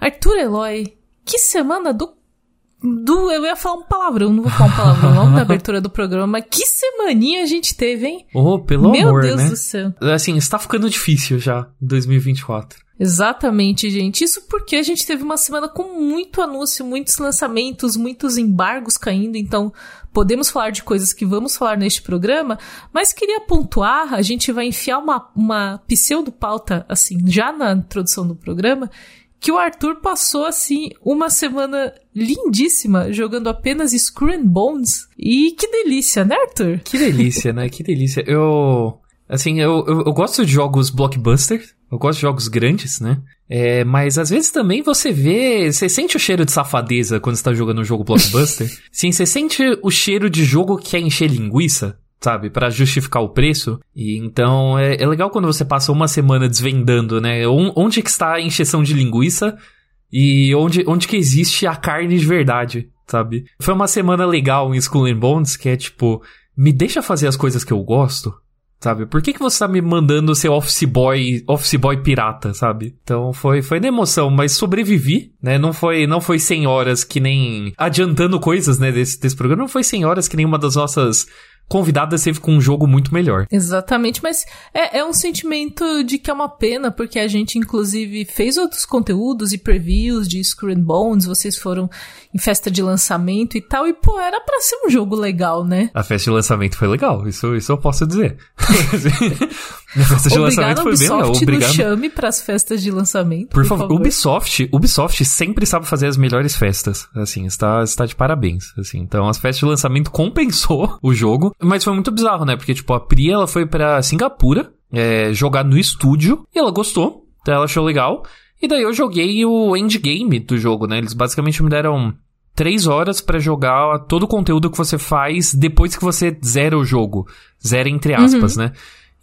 Arthur Eloy, que semana do do, eu ia falar um palavrão, não vou falar um palavrão logo na abertura do programa, mas que semaninha a gente teve, hein? Oh, pelo Meu amor, Deus né? do céu. Assim, está ficando difícil já, 2024. Exatamente, gente. Isso porque a gente teve uma semana com muito anúncio, muitos lançamentos, muitos embargos caindo, então podemos falar de coisas que vamos falar neste programa, mas queria pontuar, a gente vai enfiar uma, uma pseudo-pauta, assim, já na introdução do programa, que o Arthur passou, assim, uma semana lindíssima jogando apenas Screw and Bones. E que delícia, né, Arthur? Que delícia, né? Que delícia. Eu. Assim, eu, eu, eu gosto de jogos blockbuster. Eu gosto de jogos grandes, né? É, mas às vezes também você vê. Você sente o cheiro de safadeza quando você tá jogando um jogo blockbuster? Sim, você sente o cheiro de jogo que quer encher linguiça sabe, para justificar o preço. E então é, é, legal quando você passa uma semana desvendando, né, onde que está a encheção de linguiça e onde, onde que existe a carne de verdade, sabe? Foi uma semana legal em Skull and Bones que é tipo, me deixa fazer as coisas que eu gosto. Sabe? Por que, que você tá me mandando ser office boy, office boy pirata, sabe? Então foi, foi na emoção, mas sobrevivi, né? Não foi, não foi 100 horas que nem adiantando coisas, né, desse, desse programa, não foi 100 horas que nem uma das nossas convidada sempre com um jogo muito melhor. Exatamente, mas é, é, um sentimento de que é uma pena, porque a gente, inclusive, fez outros conteúdos e previews de Screen Bones, vocês foram em festa de lançamento e tal, e pô, era pra ser um jogo legal, né? A festa de lançamento foi legal, isso, isso eu posso dizer. a festa de lançamento foi bem legal. Obrigado. Chame pras festas de lançamento. Por, por favor, favor, Ubisoft, Ubisoft sempre sabe fazer as melhores festas, assim, está, está de parabéns, assim. Então, as festas de lançamento compensou o jogo, mas foi muito bizarro, né? Porque, tipo, a Pri, ela foi pra Singapura é, jogar no estúdio e ela gostou. Então ela achou legal. E daí eu joguei o endgame do jogo, né? Eles basicamente me deram três horas para jogar todo o conteúdo que você faz depois que você zera o jogo. Zera entre aspas, uhum. né?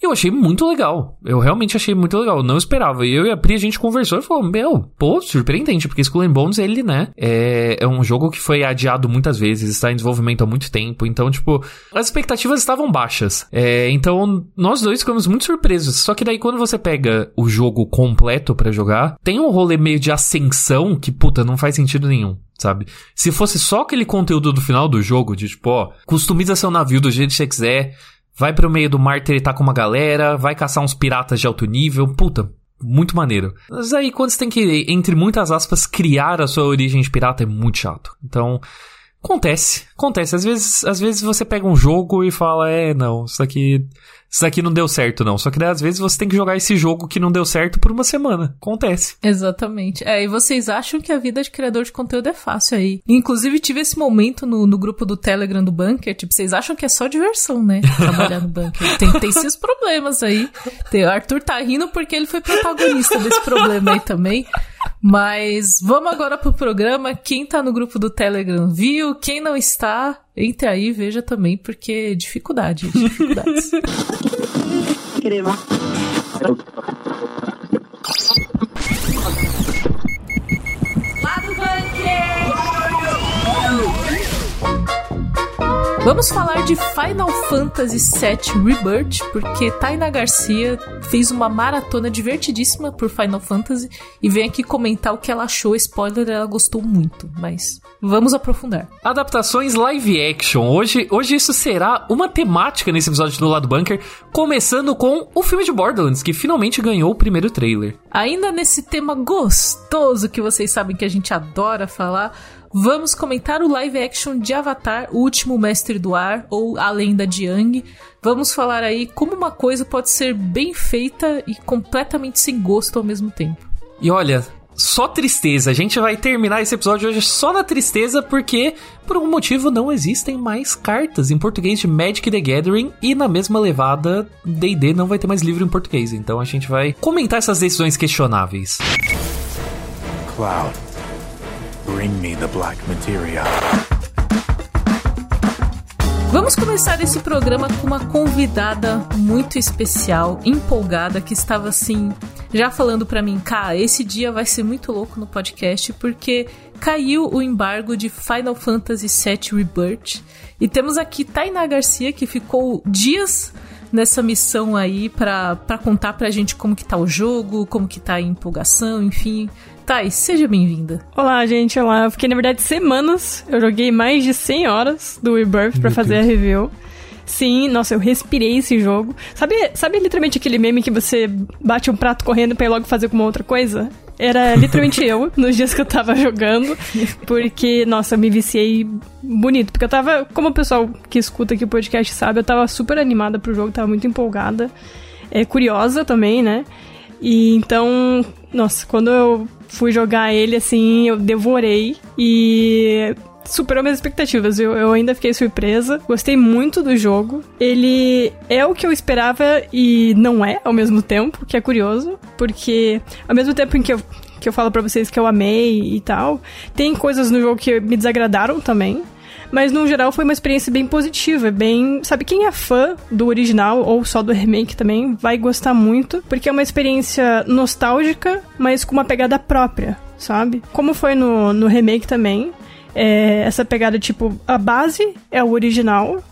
Eu achei muito legal. Eu realmente achei muito legal. Eu não esperava. E eu e a Pri, a gente conversou e falou: Meu, pô, surpreendente, porque Skull and Bones, ele, né? É, é um jogo que foi adiado muitas vezes, está em desenvolvimento há muito tempo. Então, tipo, as expectativas estavam baixas. É, então, nós dois ficamos muito surpresos. Só que daí, quando você pega o jogo completo para jogar, tem um rolê meio de ascensão que, puta, não faz sentido nenhum sabe? Se fosse só aquele conteúdo do final do jogo, de tipo, ó, customiza seu navio do jeito que você quiser, vai pro meio do mar tretar com uma galera, vai caçar uns piratas de alto nível, puta, muito maneiro. Mas aí quando você tem que, entre muitas aspas, criar a sua origem de pirata é muito chato. Então, acontece, acontece. Às vezes, às vezes você pega um jogo e fala, é, não, isso aqui isso aqui não deu certo, não. Só que daí, às vezes você tem que jogar esse jogo que não deu certo por uma semana. Acontece. Exatamente. É, e vocês acham que a vida de criador de conteúdo é fácil aí. Inclusive, tive esse momento no, no grupo do Telegram do Bunker. Tipo, vocês acham que é só diversão, né? Trabalhar no Bunker. Tem, tem seus problemas aí. Tem, o Arthur tá rindo porque ele foi protagonista desse problema aí também. Mas vamos agora pro programa. Quem tá no grupo do Telegram viu, quem não está, entre aí, veja também, porque dificuldade, dificuldades. Vamos falar de Final Fantasy VII Rebirth, porque Taina Garcia fez uma maratona divertidíssima por Final Fantasy e vem aqui comentar o que ela achou. Spoiler, ela gostou muito, mas vamos aprofundar. Adaptações live action. Hoje, hoje isso será uma temática nesse episódio do Lado Bunker, começando com o filme de Borderlands, que finalmente ganhou o primeiro trailer. Ainda nesse tema gostoso que vocês sabem que a gente adora falar, Vamos comentar o live action de Avatar, o último mestre do ar, ou a lenda de Yang. Vamos falar aí como uma coisa pode ser bem feita e completamente sem gosto ao mesmo tempo. E olha, só tristeza. A gente vai terminar esse episódio hoje só na tristeza porque, por algum motivo, não existem mais cartas em português de Magic the Gathering e na mesma levada, D&D não vai ter mais livro em português. Então a gente vai comentar essas decisões questionáveis. Cloud. Bring me the black materia. Vamos começar esse programa com uma convidada muito especial, empolgada, que estava assim, já falando para mim, cara, esse dia vai ser muito louco no podcast, porque caiu o embargo de Final Fantasy VII Rebirth. E temos aqui Tainá Garcia, que ficou dias nessa missão aí para contar pra gente como que tá o jogo, como que tá a empolgação, enfim, Thay, seja bem-vinda. Olá, gente. Olá. Eu fiquei, na verdade, semanas. Eu joguei mais de 100 horas do Rebirth para fazer Deus. a review. Sim, nossa, eu respirei esse jogo. Sabe, sabe literalmente aquele meme que você bate um prato correndo pra ir logo fazer com uma outra coisa? Era literalmente eu, nos dias que eu tava jogando, porque, nossa, eu me viciei bonito. Porque eu tava, como o pessoal que escuta aqui o podcast sabe, eu tava super animada pro jogo, tava muito empolgada. É, curiosa também, né? E então, nossa, quando eu fui jogar ele, assim, eu devorei. E superou minhas expectativas. Eu, ainda fiquei surpresa. Gostei muito do jogo. Ele é o que eu esperava e não é ao mesmo tempo, que é curioso. Porque ao mesmo tempo em que eu, que eu falo para vocês que eu amei e tal, tem coisas no jogo que me desagradaram também. Mas no geral foi uma experiência bem positiva, bem. Sabe, quem é fã do original ou só do remake também vai gostar muito, porque é uma experiência nostálgica, mas com uma pegada própria, sabe? Como foi no, no remake também é, essa pegada, tipo, a base é o original.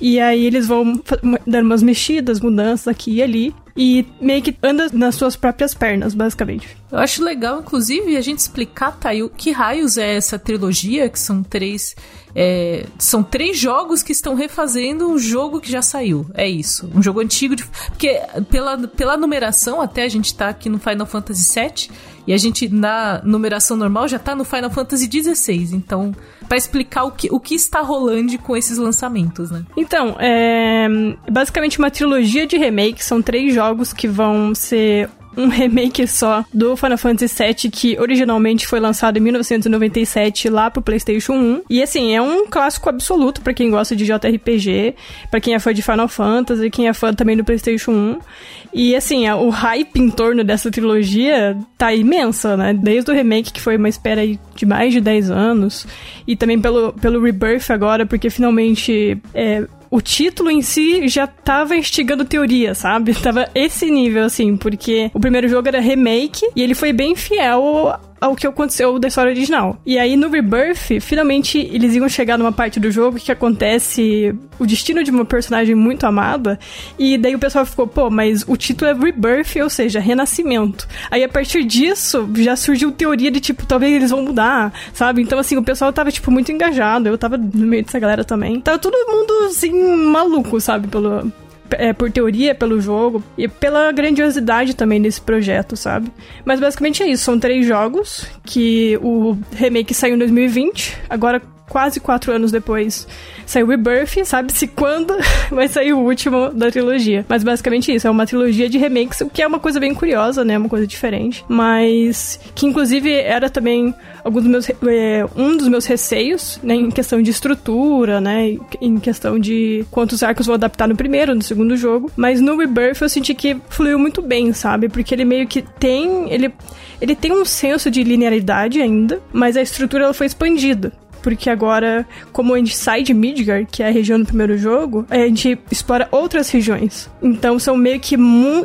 E aí eles vão dar umas mexidas, mudanças aqui e ali. E meio que anda nas suas próprias pernas, basicamente. Eu acho legal, inclusive, a gente explicar, Tayo, que raios é essa trilogia, que são três é, são três jogos que estão refazendo um jogo que já saiu. É isso. Um jogo antigo. De, porque pela, pela numeração, até a gente tá aqui no Final Fantasy VII. E a gente, na numeração normal, já tá no Final Fantasy XVI. Então, para explicar o que, o que está rolando com esses lançamentos, né? Então, é basicamente uma trilogia de remakes. São três jogos que vão ser um remake só do Final Fantasy VII que originalmente foi lançado em 1997 lá pro PlayStation 1. E assim, é um clássico absoluto para quem gosta de JRPG, para quem é fã de Final Fantasy, quem é fã também do PlayStation 1. E assim, o hype em torno dessa trilogia tá imensa, né? Desde o remake, que foi uma espera de mais de 10 anos, e também pelo, pelo Rebirth agora, porque finalmente é, o título em si já tava instigando teoria, sabe? Tava esse nível, assim, porque o primeiro jogo era remake e ele foi bem fiel ao que aconteceu da história original. E aí no Rebirth, finalmente eles iam chegar numa parte do jogo que acontece o destino de uma personagem muito amada. E daí o pessoal ficou, pô, mas o título é Rebirth, ou seja, renascimento. Aí a partir disso já surgiu teoria de tipo, talvez eles vão mudar, sabe? Então assim, o pessoal tava tipo muito engajado. Eu tava no meio dessa galera também. Tava todo mundo assim maluco, sabe, pelo é, por teoria, pelo jogo e pela grandiosidade também desse projeto, sabe? Mas basicamente é isso. São três jogos que o remake saiu em 2020, agora quase quatro anos depois saiu Rebirth, sabe-se quando vai sair o último da trilogia. Mas basicamente isso, é uma trilogia de remakes, o que é uma coisa bem curiosa, né? Uma coisa diferente. Mas que inclusive era também alguns dos meus, é, um dos meus receios, né? Em questão de estrutura, né? Em questão de quantos arcos vou adaptar no primeiro, no segundo jogo. Mas no Rebirth eu senti que fluiu muito bem, sabe? Porque ele meio que tem. Ele, ele tem um senso de linearidade ainda, mas a estrutura ela foi expandida porque agora, como a gente sai de Midgar, que é a região do primeiro jogo, a gente explora outras regiões. Então são meio que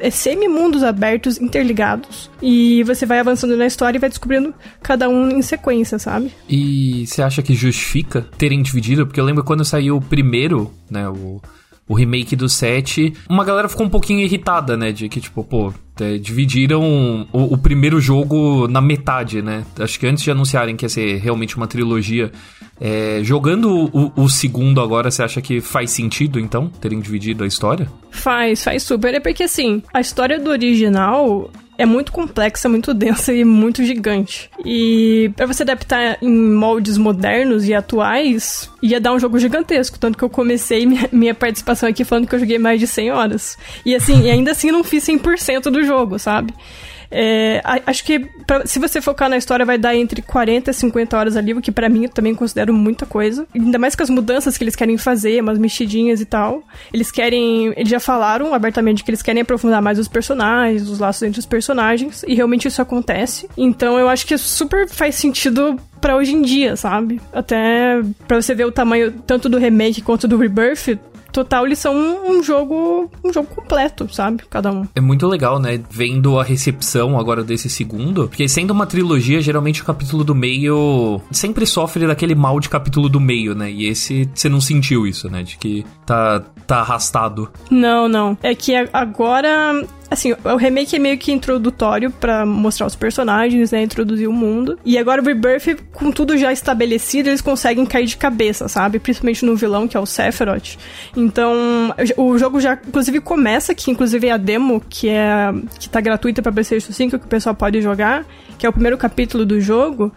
é semi-mundos abertos, interligados. E você vai avançando na história e vai descobrindo cada um em sequência, sabe? E você acha que justifica terem dividido? Porque eu lembro quando saiu o primeiro, né, o o remake do 7, uma galera ficou um pouquinho irritada, né? De que, tipo, pô, é, dividiram o, o, primeiro jogo na metade, né? Acho que antes de anunciarem que ia ser realmente uma trilogia, é, jogando o, o, segundo agora, você acha que faz sentido, então, terem dividido a história? Faz, faz super. É porque, assim, a história do original é muito complexa, muito densa e muito gigante. E para você adaptar em moldes modernos e atuais, ia dar um jogo gigantesco. Tanto que eu comecei minha, minha participação aqui falando que eu joguei mais de 100 horas. E assim, e ainda assim não fiz 100% do jogo, sabe? É, acho que pra, se você focar na história vai dar entre 40 e 50 horas ali, o que para mim eu também considero muita coisa. Ainda mais com as mudanças que eles querem fazer, umas mexidinhas e tal. Eles querem. Eles já falaram abertamente que eles querem aprofundar mais os personagens, os laços entre os personagens, e realmente isso acontece. Então eu acho que super faz sentido para hoje em dia, sabe? Até para você ver o tamanho tanto do remake quanto do Rebirth, total eles são um, um, jogo um jogo completo, sabe? Cada um. É muito legal, né? Vendo a recepção agora desse segundo, porque sendo uma trilogia, geralmente o capítulo do meio sempre sofre daquele mal de capítulo do meio, né? E esse você não sentiu isso, né? De que tá tá arrastado. Não, não. É que agora assim, o remake é meio que introdutório para mostrar os personagens, né, introduzir o mundo. E agora o Rebirth, com tudo já estabelecido, eles conseguem cair de cabeça, sabe? Principalmente no vilão, que é o Sephiroth. Então, o jogo já, inclusive, começa, que inclusive a demo, que é que tá gratuita pra PlayStation 5, que o pessoal pode jogar, que é o primeiro capítulo do jogo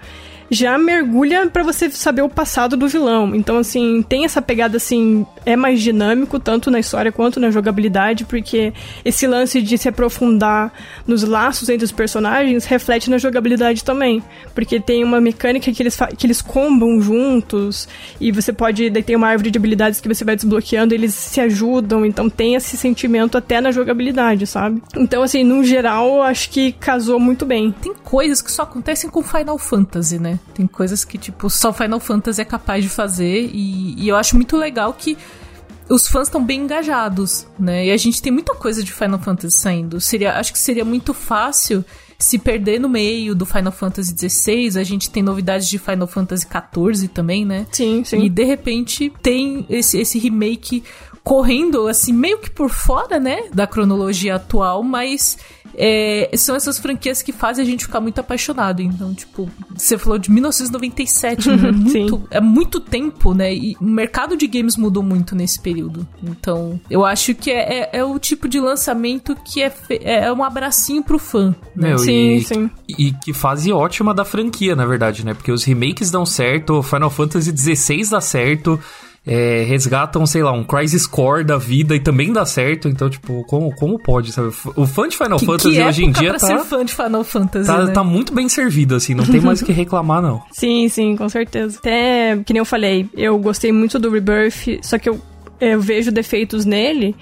já mergulha para você saber o passado do vilão. Então, assim, tem essa pegada, assim, é mais dinâmico, tanto na história quanto na jogabilidade, porque esse lance de se aprofundar nos laços entre os personagens reflete na jogabilidade também. Porque tem uma mecânica que eles, que eles combam juntos, e você pode. Daí tem uma árvore de habilidades que você vai desbloqueando, eles se ajudam, então tem esse sentimento até na jogabilidade, sabe? Então, assim, no geral, acho que casou muito bem. Tem coisas que só acontecem com Final Fantasy, né? Tem coisas que, tipo, só Final Fantasy é capaz de fazer. E, e eu acho muito legal que os fãs estão bem engajados, né? E a gente tem muita coisa de Final Fantasy saindo. Seria, acho que seria muito fácil se perder no meio do Final Fantasy XVI. A gente tem novidades de Final Fantasy XIV também, né? Sim, sim. E de repente tem esse, esse remake correndo, assim, meio que por fora, né? Da cronologia atual, mas é, são essas franquias que fazem a gente ficar muito apaixonado. Então, tipo, você falou de 1997, né? é, muito, é muito tempo, né? E o mercado de games mudou muito nesse período. Então, eu acho que é, é, é o tipo de lançamento que é, é um abracinho pro fã. Né? Meu, sim, e, sim. E que fase ótima da franquia, na verdade, né? Porque os remakes dão certo, Final Fantasy XVI dá certo é, resgatam, sei lá, um Crisis Core da vida e também dá certo. Então, tipo, como, como pode, sabe? O fã de Final que, Fantasy que hoje em dia pra tá. ser fã de Final Fantasy. Tá, né? tá muito bem servido, assim, não tem mais o que reclamar, não. Sim, sim, com certeza. Até, que nem eu falei, eu gostei muito do Rebirth, só que eu, eu vejo defeitos nele.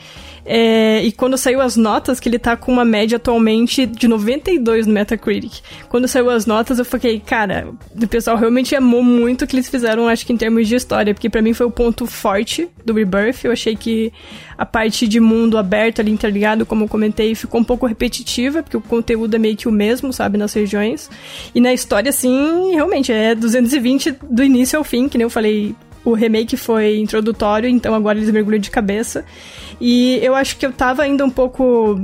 É, e quando saiu as notas, que ele tá com uma média atualmente de 92 no Metacritic. Quando saiu as notas, eu fiquei, cara, o pessoal realmente amou muito o que eles fizeram, acho que em termos de história, porque para mim foi o ponto forte do Rebirth. Eu achei que a parte de mundo aberto ali, interligado, como eu comentei, ficou um pouco repetitiva, porque o conteúdo é meio que o mesmo, sabe, nas regiões. E na história, assim, realmente, é 220 do início ao fim, que nem eu falei, o remake foi introdutório, então agora eles mergulham de cabeça. E eu acho que eu tava ainda um pouco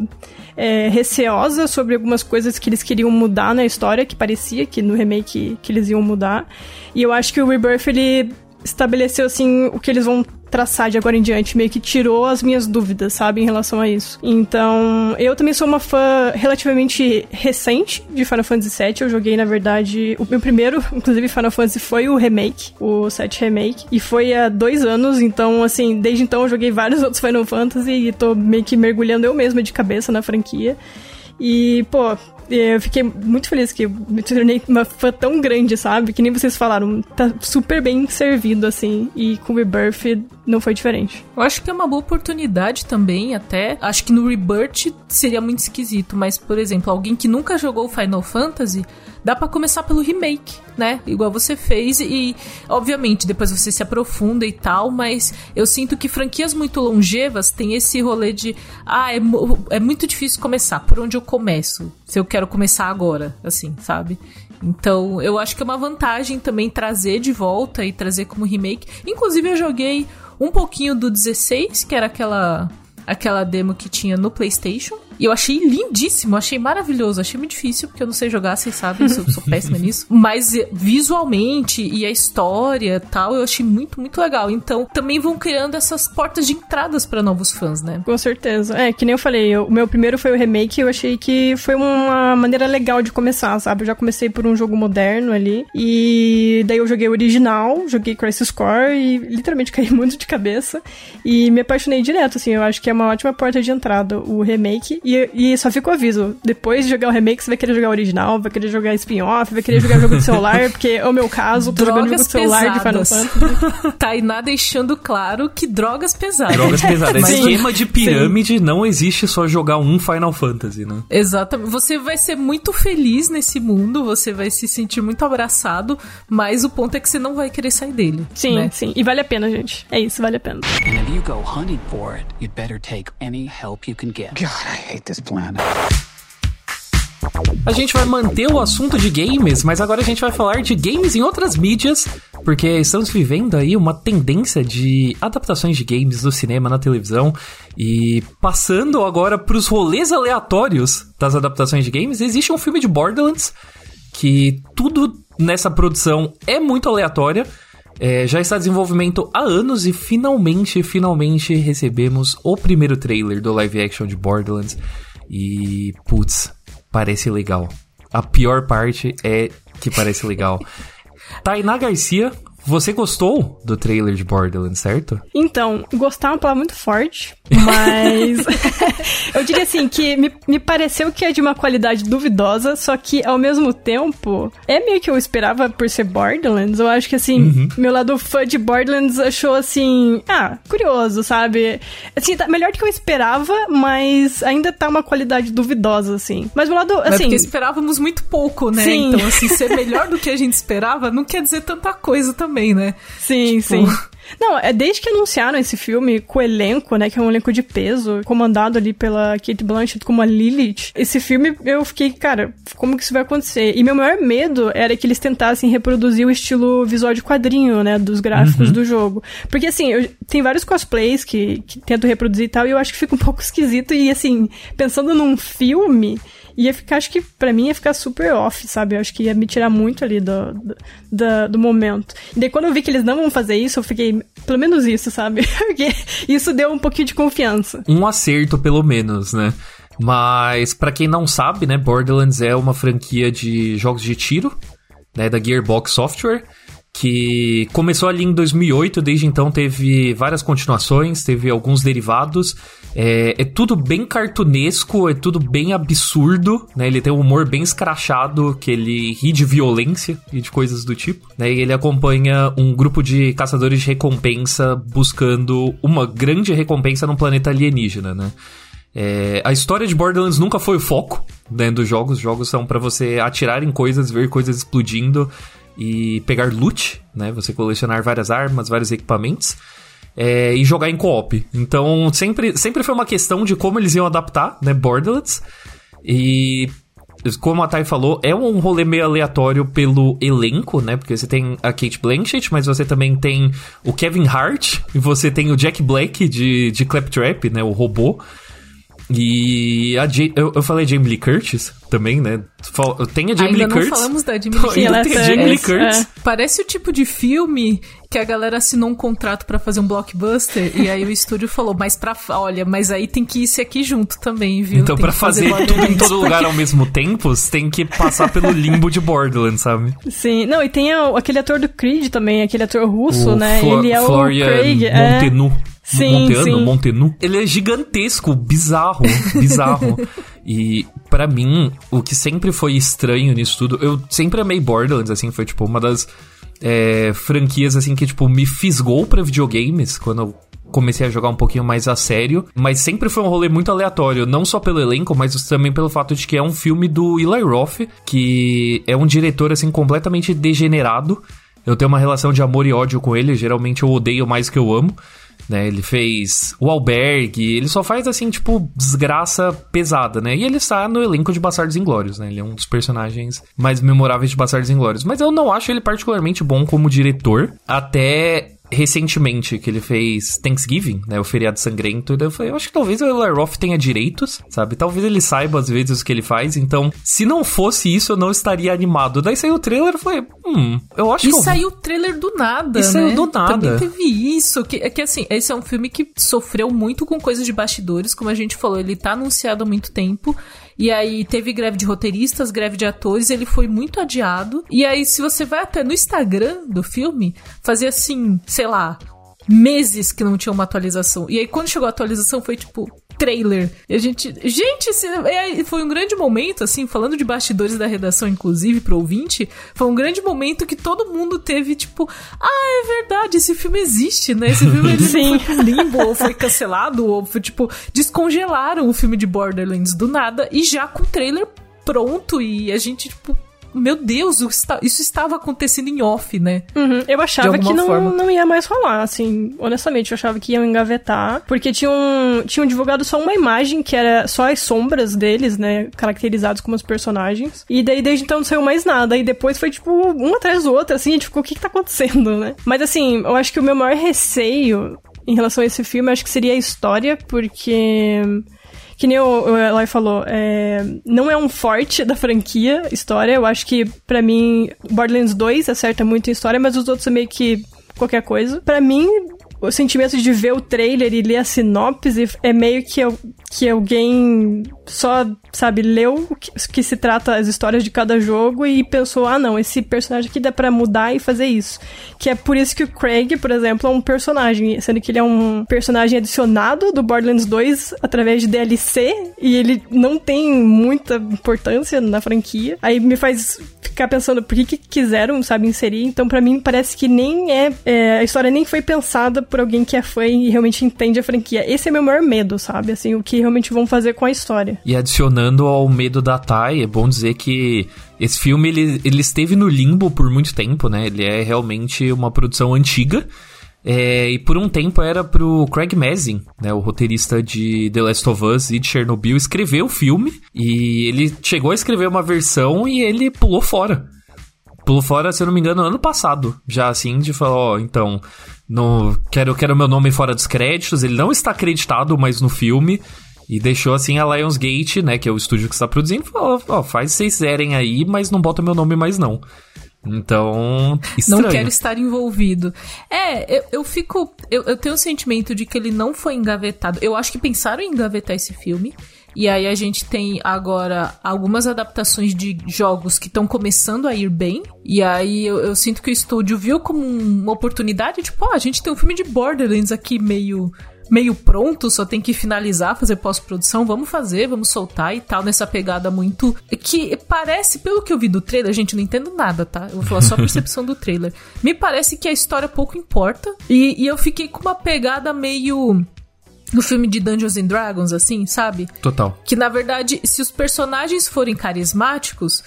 é, receosa sobre algumas coisas que eles queriam mudar na história, que parecia que no remake que eles iam mudar. E eu acho que o Rebirth ele estabeleceu assim o que eles vão traçar de agora em diante, meio que tirou as minhas dúvidas, sabe, em relação a isso. Então, eu também sou uma fã relativamente recente de Final Fantasy VII. Eu joguei, na verdade, o meu primeiro, inclusive, Final Fantasy foi o remake, o 7 Remake, e foi há dois anos. Então, assim, desde então eu joguei vários outros Final Fantasy e tô meio que mergulhando eu mesma de cabeça na franquia. E, pô, eu fiquei muito feliz que me tornei uma fã tão grande, sabe? Que nem vocês falaram, tá super bem servido, assim. E com o Rebirth não foi diferente. Eu acho que é uma boa oportunidade também, até. Acho que no Rebirth seria muito esquisito, mas, por exemplo, alguém que nunca jogou Final Fantasy dá para começar pelo remake, né? Igual você fez e, obviamente, depois você se aprofunda e tal, mas eu sinto que franquias muito longevas têm esse rolê de, ah, é, é muito difícil começar, por onde eu começo? Se eu quero começar agora, assim, sabe? Então, eu acho que é uma vantagem também trazer de volta e trazer como remake. Inclusive, eu joguei um pouquinho do 16, que era aquela aquela demo que tinha no PlayStation. E eu achei lindíssimo, achei maravilhoso. Achei muito difícil, porque eu não sei jogar, vocês sabem, eu sou péssima nisso. Mas eh, visualmente e a história tal, eu achei muito, muito legal. Então, também vão criando essas portas de entradas para novos fãs, né? Com certeza. É, que nem eu falei, eu, o meu primeiro foi o remake, eu achei que foi uma maneira legal de começar, sabe? Eu já comecei por um jogo moderno ali. E daí eu joguei o original, joguei Crisis Core e literalmente caí muito de cabeça. E me apaixonei direto, assim. Eu acho que é uma ótima porta de entrada o remake. E, e só fica o aviso: depois de jogar o remake, você vai querer jogar o original, vai querer jogar spin-off, vai querer jogar jogo de celular, porque é o meu caso, tô drogas jogando jogo de celular pesadas. de Final Fantasy. Tainá deixando claro que drogas pesadas. Drogas pesadas. Mas, Esquema de pirâmide sim. não existe só jogar um Final Fantasy, né? Exatamente. Você vai ser muito feliz nesse mundo, você vai se sentir muito abraçado, mas o ponto é que você não vai querer sair dele. Sim, né? sim. E vale a pena, gente. É isso, vale a pena. And if you go hunting for it, you'd better take any help you can get. God, I hate this planet. A gente vai manter o assunto de games, mas agora a gente vai falar de games em outras mídias, porque estamos vivendo aí uma tendência de adaptações de games do cinema na televisão e passando agora pros rolês aleatórios das adaptações de games, existe um filme de Borderlands que tudo nessa produção é muito aleatória. É, já está em desenvolvimento há anos e finalmente, finalmente recebemos o primeiro trailer do live action de Borderlands. E, putz, parece legal. A pior parte é que parece legal. Tainá Garcia você gostou do trailer de Borderlands, certo? Então, gostar é uma palavra muito forte, mas eu diria assim que me, me pareceu que é de uma qualidade duvidosa, só que ao mesmo tempo é meio que eu esperava por ser Borderlands. Eu acho que assim, uhum. meu lado fã de Borderlands achou assim, ah, curioso, sabe? Assim, tá melhor do que eu esperava, mas ainda tá uma qualidade duvidosa, assim. Mas meu lado, assim. Mas porque esperávamos muito pouco, né? Sim. Então, assim, ser melhor do que a gente esperava não quer dizer tanta coisa também né? Sim, tipo... sim. Não, é desde que anunciaram esse filme com o elenco, né, que é um elenco de peso, comandado ali pela Kate Blanchett como a Lilith. Esse filme eu fiquei, cara, como que isso vai acontecer? E meu maior medo era que eles tentassem reproduzir o estilo visual de quadrinho, né, dos gráficos uhum. do jogo. Porque assim, eu, tem vários cosplays que, que tentam reproduzir e tal, e eu acho que fica um pouco esquisito e assim, pensando num filme, ia ficar, acho que para mim ia ficar super off, sabe? Eu acho que ia me tirar muito ali do, do, do, momento. E daí quando eu vi que eles não vão fazer isso, eu fiquei, pelo menos isso, sabe? Porque isso deu um pouquinho de confiança. Um acerto, pelo menos, né? Mas, para quem não sabe, né, Borderlands é uma franquia de jogos de tiro, né, da Gearbox Software que começou ali em 2008, desde então teve várias continuações, teve alguns derivados. É, é, tudo bem cartunesco, é tudo bem absurdo, né? Ele tem um humor bem escrachado, que ele ri de violência e de coisas do tipo, né? E ele acompanha um grupo de caçadores de recompensa buscando uma grande recompensa num planeta alienígena, né? É, a história de Borderlands nunca foi o foco né, dos jogos. Os jogos são para você atirar em coisas, ver coisas explodindo e pegar loot, né? Você colecionar várias armas, vários equipamentos. É, e jogar em co-op. Então, sempre, sempre foi uma questão de como eles iam adaptar, né, Borderlands. E como a Thay falou, é um rolê meio aleatório pelo elenco, né? Porque você tem a Kate Blanchett, mas você também tem o Kevin Hart e você tem o Jack Black de, de Claptrap, né? O robô. E a Jay, eu, eu falei Jamie Lee Curtis também, né? Tem a Jamie Ainda Lee Curtis. não falamos da Jamie Lee Curtis. Tem a Jamie Lee Curtis. É. Parece o tipo de filme que a galera assinou um contrato para fazer um blockbuster e aí o estúdio falou, mas pra, olha, mas aí tem que ir esse aqui junto também, viu? Então para fazer, fazer tudo em todo lugar ao mesmo tempo, você tem que passar pelo limbo de Borderlands, sabe? Sim, não, e tem aquele ator do Creed também, aquele ator russo, o né? Flo Ele é Florian o Craig. Montenu. É... Sim, Monteano, sim. Montenu. Ele é gigantesco, bizarro, bizarro. e para mim, o que sempre foi estranho nisso tudo, eu sempre amei Borderlands, assim, foi tipo uma das é, franquias assim que tipo me fisgou para videogames quando eu comecei a jogar um pouquinho mais a sério, mas sempre foi um rolê muito aleatório, não só pelo elenco, mas também pelo fato de que é um filme do Eli Roth, que é um diretor assim completamente degenerado. Eu tenho uma relação de amor e ódio com ele, geralmente eu odeio mais que eu amo né? Ele fez o Albergue, ele só faz assim, tipo, desgraça pesada, né? E ele está no elenco de Bastardos Inglórios, né? Ele é um dos personagens mais memoráveis de Bastardos Inglórios. Mas eu não acho ele particularmente bom como diretor, até recentemente que ele fez Thanksgiving, né, o feriado sangrento, eu falei, eu acho que talvez o Eli Roth tenha direitos, sabe? Talvez ele saiba às vezes o que ele faz, então, se não fosse isso, eu não estaria animado. Daí saiu o trailer, eu falei, hum, eu acho e que... E saiu o trailer do nada, e né? saiu do nada. Também teve isso, que, é que assim, esse é um filme que sofreu muito com coisas de bastidores, como a gente falou, ele tá anunciado há muito tempo, e aí teve greve de roteiristas, greve de atores, ele foi muito adiado. E aí, se você vai até no Instagram do filme, fazia assim, sei lá, meses que não tinha uma atualização. E aí, quando chegou a atualização, foi tipo, trailer. E a gente. Gente, foi um grande momento, assim, falando de bastidores da redação, inclusive, pro ouvinte. Foi um grande momento que todo mundo teve, tipo, ah, é verdade, esse filme existe, né? Esse filme ele Sim. foi pro limbo, ou foi cancelado, ou foi, tipo, descongelaram o filme de Borderlands do nada e já com o trailer pronto. E a gente, tipo, meu Deus, isso estava acontecendo em off, né? Uhum. Eu achava que não, não ia mais rolar, assim, honestamente, eu achava que iam engavetar, porque tinham, tinham divulgado só uma imagem que era só as sombras deles, né, caracterizados como os personagens, e daí desde então não saiu mais nada, e depois foi tipo um atrás do outro, assim, ficou, o que que tá acontecendo, né? Mas assim, eu acho que o meu maior receio em relação a esse filme, acho que seria a história, porque que nem o, o Eloy falou, é, não é um forte da franquia, história. Eu acho que, para mim, Borderlands 2 acerta muito em história, mas os outros é meio que qualquer coisa. para mim, o sentimento de ver o trailer e ler a sinopse é meio que, eu, que alguém só, sabe, leu que, que, se trata as histórias de cada jogo e pensou, ah não, esse personagem aqui dá pra mudar e fazer isso. Que é por isso que o Craig, por exemplo, é um personagem, sendo que ele é um personagem adicionado do Borderlands 2 através de DLC e ele não tem muita importância na franquia. Aí me faz ficar pensando por que, que quiseram, sabe, inserir. Então, para mim, parece que nem é, é, A história nem foi pensada por alguém que é fã e realmente entende a franquia. Esse é meu maior medo, sabe? Assim, o que realmente vão fazer com a história. E adicionando ao medo da Tai, é bom dizer que esse filme ele, ele esteve no limbo por muito tempo, né? Ele é realmente uma produção antiga. É, e por um tempo era pro Craig Mazin, né, o roteirista de The Last of Us e de Chernobyl, escrever o filme. E ele chegou a escrever uma versão e ele pulou fora. Pulou fora, se eu não me engano, ano passado. Já assim, de falar, ó, então, no, quero, quero meu nome fora dos créditos. Ele não está acreditado mais no filme. E deixou assim a Lionsgate, né, que é o estúdio que está produzindo, falou, ó, faz vocês zerem aí, mas não bota meu nome mais não. Então, estranho. Não quero estar envolvido. É, eu, eu fico. Eu, eu tenho o sentimento de que ele não foi engavetado. Eu acho que pensaram em engavetar esse filme. E aí a gente tem agora algumas adaptações de jogos que estão começando a ir bem. E aí eu, eu, sinto que o estúdio viu como uma oportunidade, tipo, ó, a gente tem um filme de Borderlands aqui meio meio pronto, só tem que finalizar, fazer pós-produção, vamos fazer, vamos soltar e tal, nessa pegada muito. Que parece, pelo que eu vi do trailer, gente, não entendo nada, tá? Eu vou falar só a percepção do trailer. Me parece que a história pouco importa. E, e eu fiquei com uma pegada meio no filme de Dungeons and Dragons, assim, sabe? Total. Que na verdade, se os personagens forem carismáticos,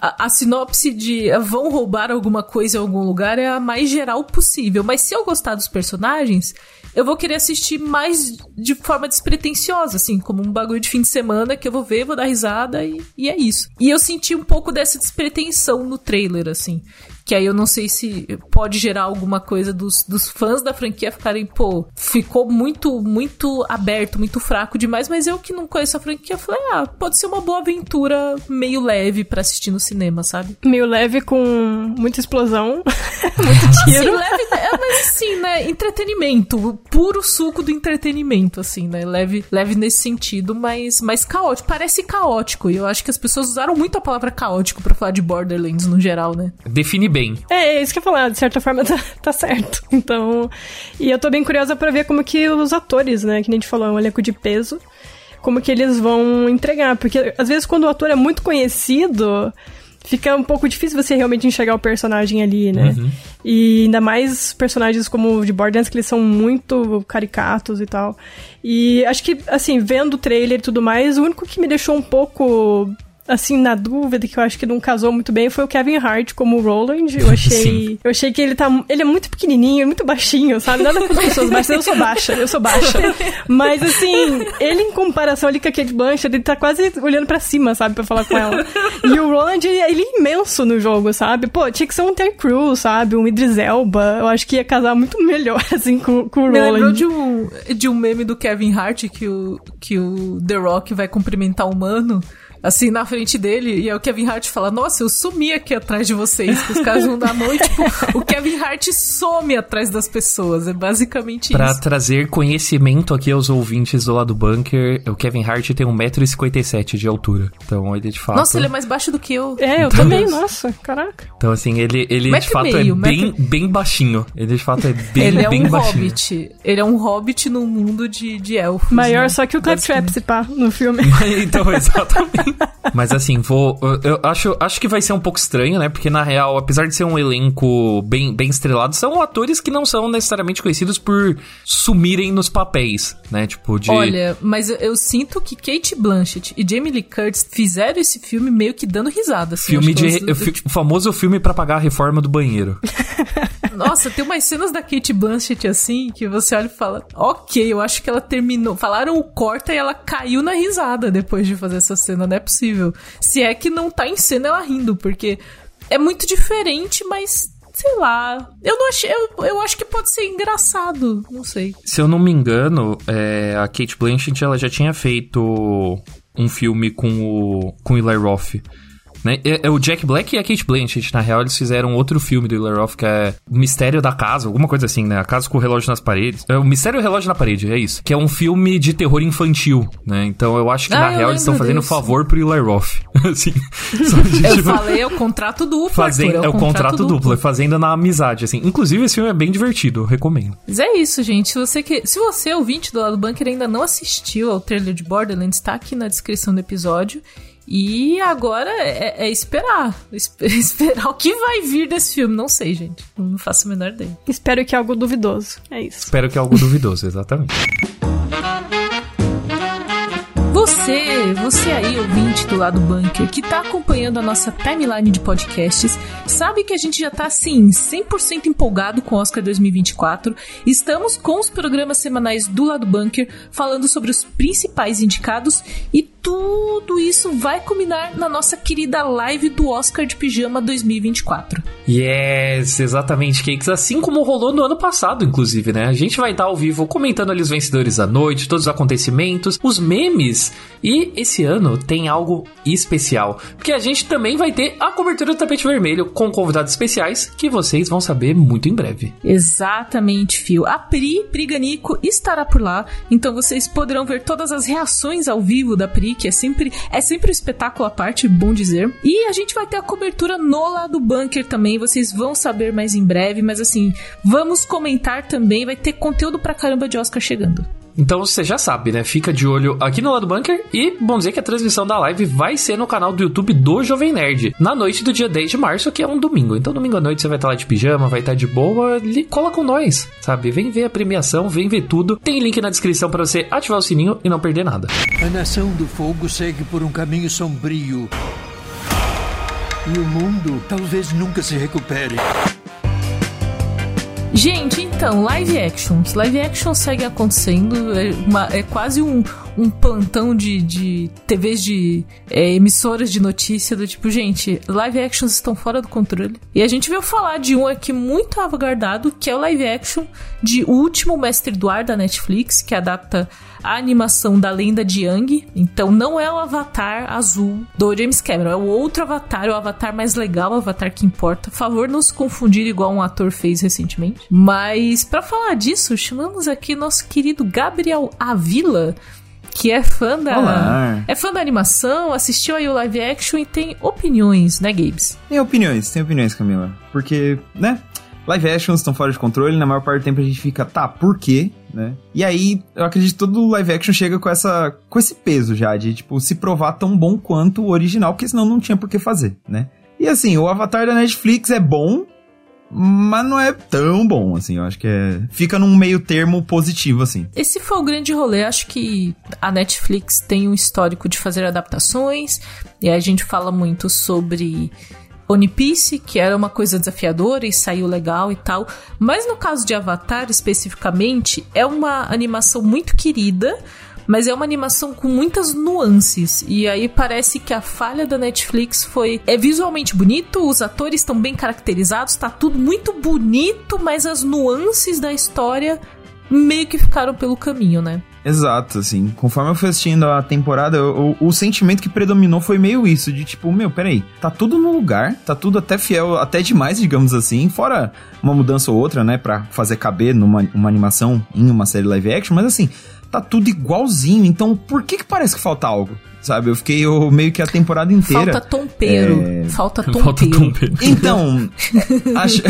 a, a, sinopse de vão roubar alguma coisa em algum lugar é a mais geral possível. Mas se eu gostar dos personagens, eu vou querer assistir mais de forma despretensiosa, assim, como um bagulho de fim de semana que eu vou ver, vou dar risada e, e é isso. E eu senti um pouco dessa despretensão no trailer, assim. Que aí eu não sei se pode gerar alguma coisa dos, dos fãs da franquia ficarem, pô, ficou muito, muito aberto, muito fraco demais, mas eu que não conheço a franquia, falei, ah, pode ser uma boa aventura meio leve para assistir no cinema, sabe? Meio leve com muita explosão, muito tiro. Sim, leve, é, mas sim, né, entretenimento, puro suco do entretenimento, assim, né, leve, leve nesse sentido, mas, mas caótico, parece caótico, e eu acho que as pessoas usaram muito a palavra caótico para falar de Borderlands no geral, né? Define bem. É, é isso que eu ia falar, de certa forma tá, tá certo. Então, e eu tô bem curiosa para ver como que os atores, né, que nem a gente falou, é um elenco de peso, como que eles vão entregar, porque às vezes quando o ator é muito conhecido, fica um pouco difícil você realmente enxergar o personagem ali, né? Uhum. E ainda mais personagens como o de Borderlands, que eles são muito caricatos e tal. E acho que, assim, vendo o trailer e tudo mais, o único que me deixou um pouco assim, na dúvida, que eu acho que não casou muito bem, foi o Kevin Hart como Roland. Eu achei. eu achei que ele tá. Ele é muito pequenininho, muito baixinho, sabe? Nada com as pessoas baixas. Eu sou baixa, eu sou baixa. Mas assim, ele em comparação ali com a Kate Blanchett, ele tá quase olhando pra cima, sabe? Pra falar com ela. E o Roland, ele é imenso no jogo, sabe? Pô, tinha que ser um Terry Crews, sabe? Um Idris Elba. Eu acho que ia casar muito melhor, assim, com, com o Roland. Me lembrou de um, de um meme do Kevin Hart que o, que o The Rock vai cumprimentar o humano assim, na frente dele, e aí o Kevin Hart fala, nossa, eu sumi aqui atrás de vocês, que os caras vão dar a mão e, tipo, o Kevin Hart some atrás das pessoas, é basicamente pra isso. Pra trazer conhecimento aqui aos ouvintes do lado do bunker, o Kevin Hart tem 1,57m de altura, então ele de fato... Nossa, ele é mais baixo do que eu. É, eu então, também, nossa, caraca. Então assim, ele, ele de fato é meio, é bem, bem baixinho, ele de fato é bem, ele é bem um baixinho. hobbit, ele é um hobbit no mundo de, de elfos. Maior né? só que o Claptrap, se pá, no filme. então, exatamente. Mas assim, vou. Eu acho, acho que vai ser um pouco estranho, né? Porque na real, apesar de ser um elenco bem, bem estrelado, são atores que não são necessariamente conhecidos por sumirem nos papéis, né? Tipo, de. Olha, mas eu, eu sinto que Kate Blanchett e Jamie Lee Curtis fizeram esse filme meio que dando risada. Assim, filme de. Elas, fi, o famoso filme para pagar a reforma do banheiro. Nossa, tem umas cenas da Kate Blanchett assim que você olha e fala: Ok, eu acho que ela terminou. Falaram o corta e ela caiu na risada depois de fazer essa cena. Não é possível. Se é que não tá em cena ela rindo, porque é muito diferente, mas sei lá. Eu não achei. Eu, eu acho que pode ser engraçado. Não sei. Se eu não me engano, é, a Kate Blanchett ela já tinha feito um filme com o, com Eli Roth. Né? É, é, o Jack Black e a Kate Blanchett, na real, eles fizeram outro filme do Hilary Roth, que é O Mistério da Casa, alguma coisa assim, né? A Casa com o Relógio nas Paredes. É o Mistério e o Relógio na Parede, é isso. Que é um filme de terror infantil, né? Então eu acho que, ah, na real, eles estão fazendo disso. favor pro Hilary Roth. assim, de, eu tipo, falei, é o contrato duplo, fazendo, É o contrato, contrato duplo, duplo, é fazendo na amizade, assim. Inclusive, esse filme é bem divertido, eu recomendo. Mas é isso, gente. Se você, que, se você ouvinte do lado do bunker, ainda não assistiu ao trailer de Borderlands, tá aqui na descrição do episódio. E agora é, é, esperar. Esperar o que vai vir desse filme. Não sei, gente. Não faço a menor ideia. Espero que é algo duvidoso. É isso. Espero que é algo duvidoso, exatamente. Você, você aí, ouvinte do lado bunker, que tá acompanhando a nossa timeline de podcasts, sabe que a gente já tá, assim, 100% empolgado com o Oscar 2024. Estamos com os programas semanais do lado bunker, falando sobre os principais indicados e tudo isso vai culminar na nossa querida live do Oscar de Pijama 2024. Yes, exatamente, Cakes. Assim como rolou no ano passado, inclusive, né? A gente vai estar ao vivo comentando ali os vencedores da noite, todos os acontecimentos, os memes. E esse ano tem algo especial, porque a gente também vai ter a cobertura do tapete vermelho com convidados especiais que vocês vão saber muito em breve. Exatamente, Fio. A Pri Priganico estará por lá, então vocês poderão ver todas as reações ao vivo da Pri é sempre, é sempre um espetáculo à parte, bom dizer. E a gente vai ter a cobertura no lado bunker também, vocês vão saber mais em breve, mas assim, vamos comentar também, vai ter conteúdo pra caramba de Oscar chegando. Então você já sabe, né? Fica de olho aqui no lado bunker e bom dizer que a transmissão da live vai ser no canal do YouTube do Jovem Nerd, na noite do dia 10 de março, que é um domingo. Então domingo à noite você vai estar lá de pijama, vai estar de boa, cola com nós, sabe? Vem ver a premiação, vem ver tudo. Tem link na descrição para você ativar o sininho e não perder nada. A Nação do Fogo segue por um caminho sombrio. E o mundo talvez nunca se recupere. Gente, então, live actions. Live action segue acontecendo. É, uma, é quase um, um plantão de, de TVs de é, emissoras de notícia do tipo, gente, live actions estão fora do controle. E a gente veio falar de um aqui muito avagardado, que é o live action de O Último Mestre do Ar da Netflix, que adapta a animação da lenda de Yang. Então não é o avatar azul do James Cameron, é o outro avatar, o avatar mais legal, o avatar que importa. Por favor, não se confundir igual um ator fez recentemente. Mas para falar disso, chamamos aqui nosso querido Gabriel Avila que é fã da. Olá. É fã da animação, assistiu aí o live action e tem opiniões, né, Gabes? Tem opiniões, tem opiniões, Camila. Porque, né? Live actions estão fora de controle, na maior parte do tempo a gente fica, tá, por quê? Né? E aí, eu acredito que todo live action chega com essa com esse peso já, de, tipo, se provar tão bom quanto o original, porque senão não tinha por que fazer, né? E assim, o Avatar da Netflix é bom, mas não é tão bom, assim. Eu acho que é. Fica num meio termo positivo, assim. Esse foi o grande rolê. Acho que a Netflix tem um histórico de fazer adaptações, e a gente fala muito sobre. One Piece, que era uma coisa desafiadora e saiu legal e tal. Mas no caso de Avatar, especificamente, é uma animação muito querida, mas é uma animação com muitas nuances. E aí parece que a falha da Netflix foi. É visualmente bonito, os atores estão bem caracterizados, tá tudo muito bonito, mas as nuances da história meio que ficaram pelo caminho, né? Exato, assim. Conforme eu fui assistindo a temporada, o, sentimento que predominou foi meio isso, de tipo, meu, peraí, tá tudo no lugar, tá tudo até fiel, até demais, digamos assim, fora uma mudança ou outra, né, pra fazer caber numa uma animação em uma série live action, mas assim, tá tudo igualzinho, então por que que parece que falta algo? sabe? Eu fiquei eu, meio que a temporada inteira. Falta tompeiro. É... Falta Falta tompeiro. tompeiro. Então, acho,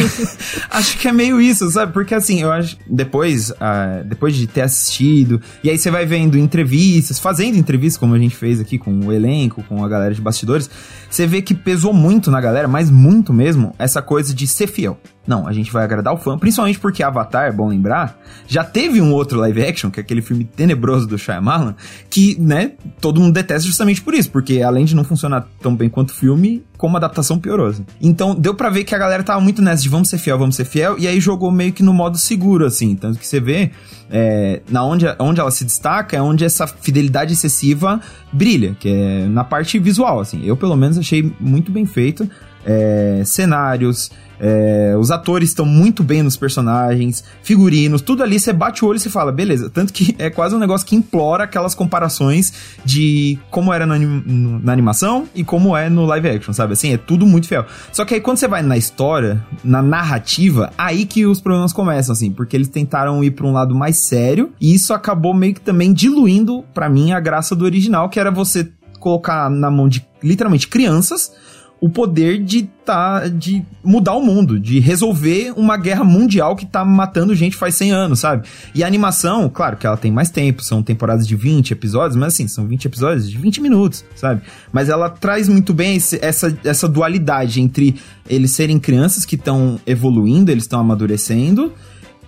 acho que é meio isso, sabe? Porque assim, eu acho. Depois, ah, depois de ter assistido, e aí você vai vendo entrevistas, fazendo entrevistas, como a gente fez aqui com o elenco, com a galera de bastidores, você vê que pesou muito na galera, mas muito mesmo, essa coisa de ser fiel. Não, a gente vai agradar o fã, principalmente porque Avatar, é bom lembrar, já teve um outro live action, que é aquele filme tenebroso do Shyamalan, que, né, todo mundo detesta justamente por isso, porque além de não funcionar tão bem quanto o filme, como adaptação piorou. assim. Então, deu pra ver que a galera tava muito nessa de vamos ser fiel, vamos ser fiel, e aí jogou meio que no modo seguro, assim, tanto que você vê, é, na onde, onde ela se destaca é onde essa fidelidade excessiva brilha, que é na parte visual, assim. Eu, pelo menos, achei muito bem feito. É, cenários, é, os atores estão muito bem nos personagens, figurinos, tudo ali, você bate o olho e você fala, beleza. Tanto que é quase um negócio que implora aquelas comparações de como era no- na animação e como é no live action, sabe? Assim, é tudo muito fiel. Só que aí quando você vai na história, na narrativa, aí que os problemas começam, assim, porque eles tentaram ir pra um lado mais sério e isso acabou meio que também diluindo, pra mim, a graça do original, que era você colocar na mão de literalmente crianças o poder de tá de mudar o mundo, de resolver uma guerra mundial que tá matando gente faz 100 anos, sabe? E a animação, claro que ela tem mais tempo, são temporadas de 20 episódios, mas assim, são 20 episódios de 20 minutos, sabe? Mas ela traz muito bem esse- essa, essa dualidade entre eles serem crianças que estão evoluindo, eles estão amadurecendo,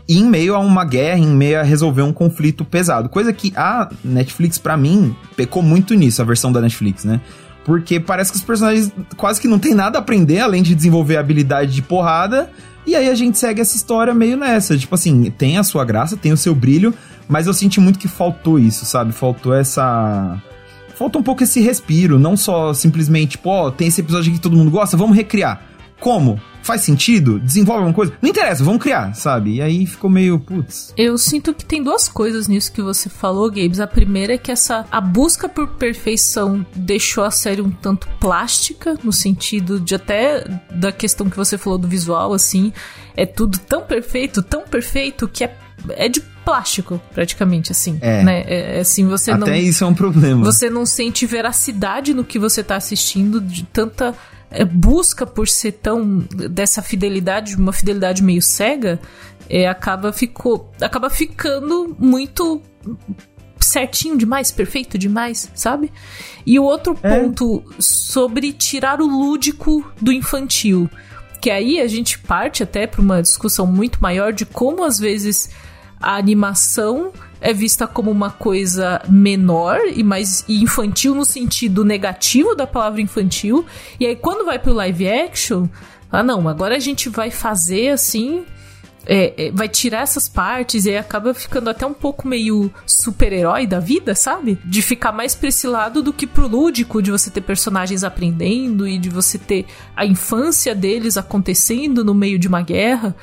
em meio a uma guerra, em meio a resolver um conflito pesado. Coisa que a Netflix, pra mim, pecou muito nisso, a versão da Netflix, né? Porque parece que os personagens quase que não tem nada a aprender, além de desenvolver a habilidade de porrada. E aí a gente segue essa história meio nessa. Tipo assim, tem a sua graça, tem o seu brilho, mas eu senti muito que faltou isso, sabe? Faltou essa. Falta um pouco esse respiro, não só simplesmente, ó, tem esse episódio que todo mundo gosta, vamos recriar. Como? Faz sentido? Desenvolve alguma coisa? Não interessa, vamos criar, sabe? E aí ficou meio, putz. Eu sinto que tem duas coisas nisso que você falou, Gabes. A primeira é que essa a busca por perfeição deixou a série um tanto plástica, no sentido de até da questão que você falou do visual, assim, é tudo tão perfeito, tão perfeito que é, é de plástico, praticamente, assim. É. Né? É, é assim, você Até não. isso é um problema. Você não sente veracidade no que você tá assistindo de tanta busca por ser tão dessa fidelidade, uma fidelidade meio cega, é, acaba ficou acaba ficando muito certinho demais, perfeito demais, sabe? E o outro É. ponto sobre tirar o lúdico do infantil, que aí a gente parte até para uma discussão muito maior de como às vezes a animação é vista como uma coisa menor e mais infantil no sentido negativo da palavra infantil. E aí quando vai pro live action, ah não, agora a gente vai fazer assim, é, é, vai tirar essas partes e aí acaba ficando até um pouco meio super-herói da vida, sabe? De ficar mais pra esse lado do que pro lúdico, de você ter personagens aprendendo e de você ter a infância deles acontecendo no meio de uma guerra.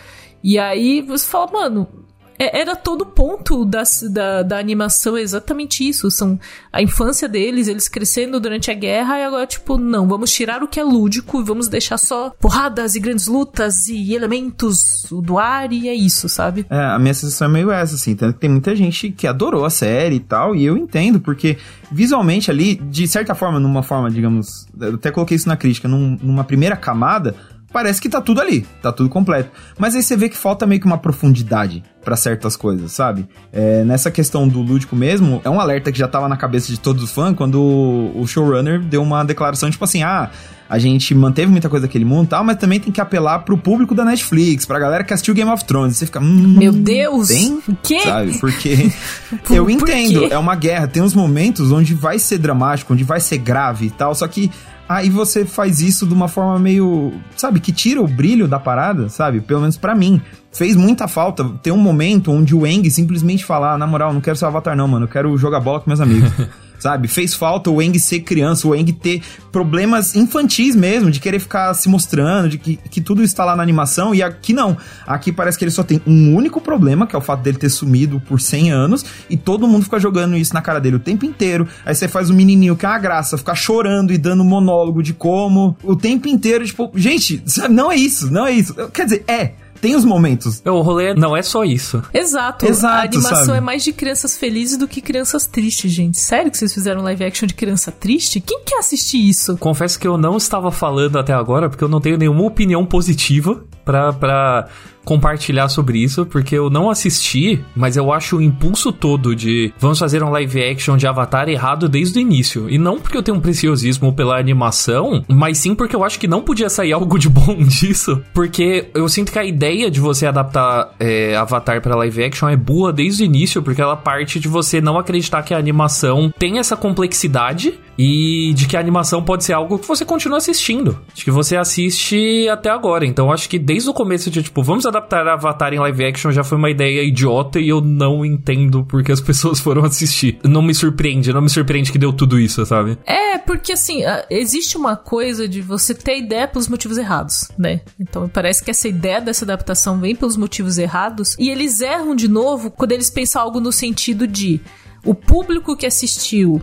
E aí você fala, mano, é- era todo o ponto das- da, da animação é exatamente isso. São a infância deles, eles crescendo durante a guerra, e agora, tipo, não, vamos tirar o que é lúdico e vamos deixar só porradas e grandes lutas e elementos do ar, e é isso, sabe? É, a minha sensação é meio essa, assim. Tanto que tem muita gente que adorou a série e tal, e eu entendo, porque visualmente ali, de certa forma, numa forma, digamos, eu até coloquei isso na crítica, num- numa primeira camada, parece que tá tudo ali, tá tudo completo. Mas aí você vê que falta meio que uma profundidade pra certas coisas, sabe? É, nessa questão do lúdico mesmo, é um alerta que já tava na cabeça de todos os fãs quando o, showrunner deu uma declaração tipo assim, ah, a gente manteve muita coisa daquele mundo e tal, mas também tem que apelar pro público da Netflix, pra galera que assistiu Game of Thrones. Você fica, hum, Meu Deus! Tem? O quê? Sabe? Porque Por- eu por entendo, quê? é uma guerra, tem uns momentos onde vai ser dramático, onde vai ser grave e tal, só que aí você faz isso de uma forma meio, sabe, que tira o brilho da parada, sabe? Pelo menos pra mim. Fez muita falta ter um momento onde o Eng simplesmente falar, ah, na moral, não quero ser avatar não, mano, eu quero jogar bola com meus amigos. Sabe? Fez falta o Eng ser criança, o Eng ter problemas infantis mesmo, de querer ficar se mostrando, de que, que tudo está lá na animação, e aqui não. Aqui parece que ele só tem um único problema, que é o fato dele ter sumido por 100 anos, e todo mundo fica jogando isso na cara dele o tempo inteiro. Aí você faz o menininho, que é uma graça, ficar chorando e dando monólogo de como, o tempo inteiro, tipo, gente, não é isso, não é isso. Quer dizer, é. Tem os momentos. O rolê não é só isso. Exato. Exato, a animação sabe? é mais de crianças felizes do que crianças tristes, gente. Sério que vocês fizeram live action de criança triste? Quem quer assistir isso? Confesso que eu não estava falando até agora, porque eu não tenho nenhuma opinião positiva pra, pra compartilhar sobre isso, porque eu não assisti, mas eu acho o impulso todo de vamos fazer um live action de Avatar errado desde o início. E não porque eu tenho um preciosismo pela animação, mas sim porque eu acho que não podia sair algo de bom disso. Porque eu sinto que a ideia de você adaptar é, Avatar para live action é boa desde o início, porque ela parte de você não acreditar que a animação tem essa complexidade e de que a animação pode ser algo que você continua assistindo. De que você assiste até agora. Então acho que desde o começo de tipo, vamos adaptar Avatar em live action já foi uma ideia idiota e eu não entendo porque as pessoas foram assistir. Não me surpreende, não me surpreende que deu tudo isso, sabe? É, porque assim, existe uma coisa de você ter ideia pelos motivos errados, né? Então parece que essa ideia dessa adaptação vem pelos motivos errados e eles erram de novo quando eles pensam algo no sentido de o público que assistiu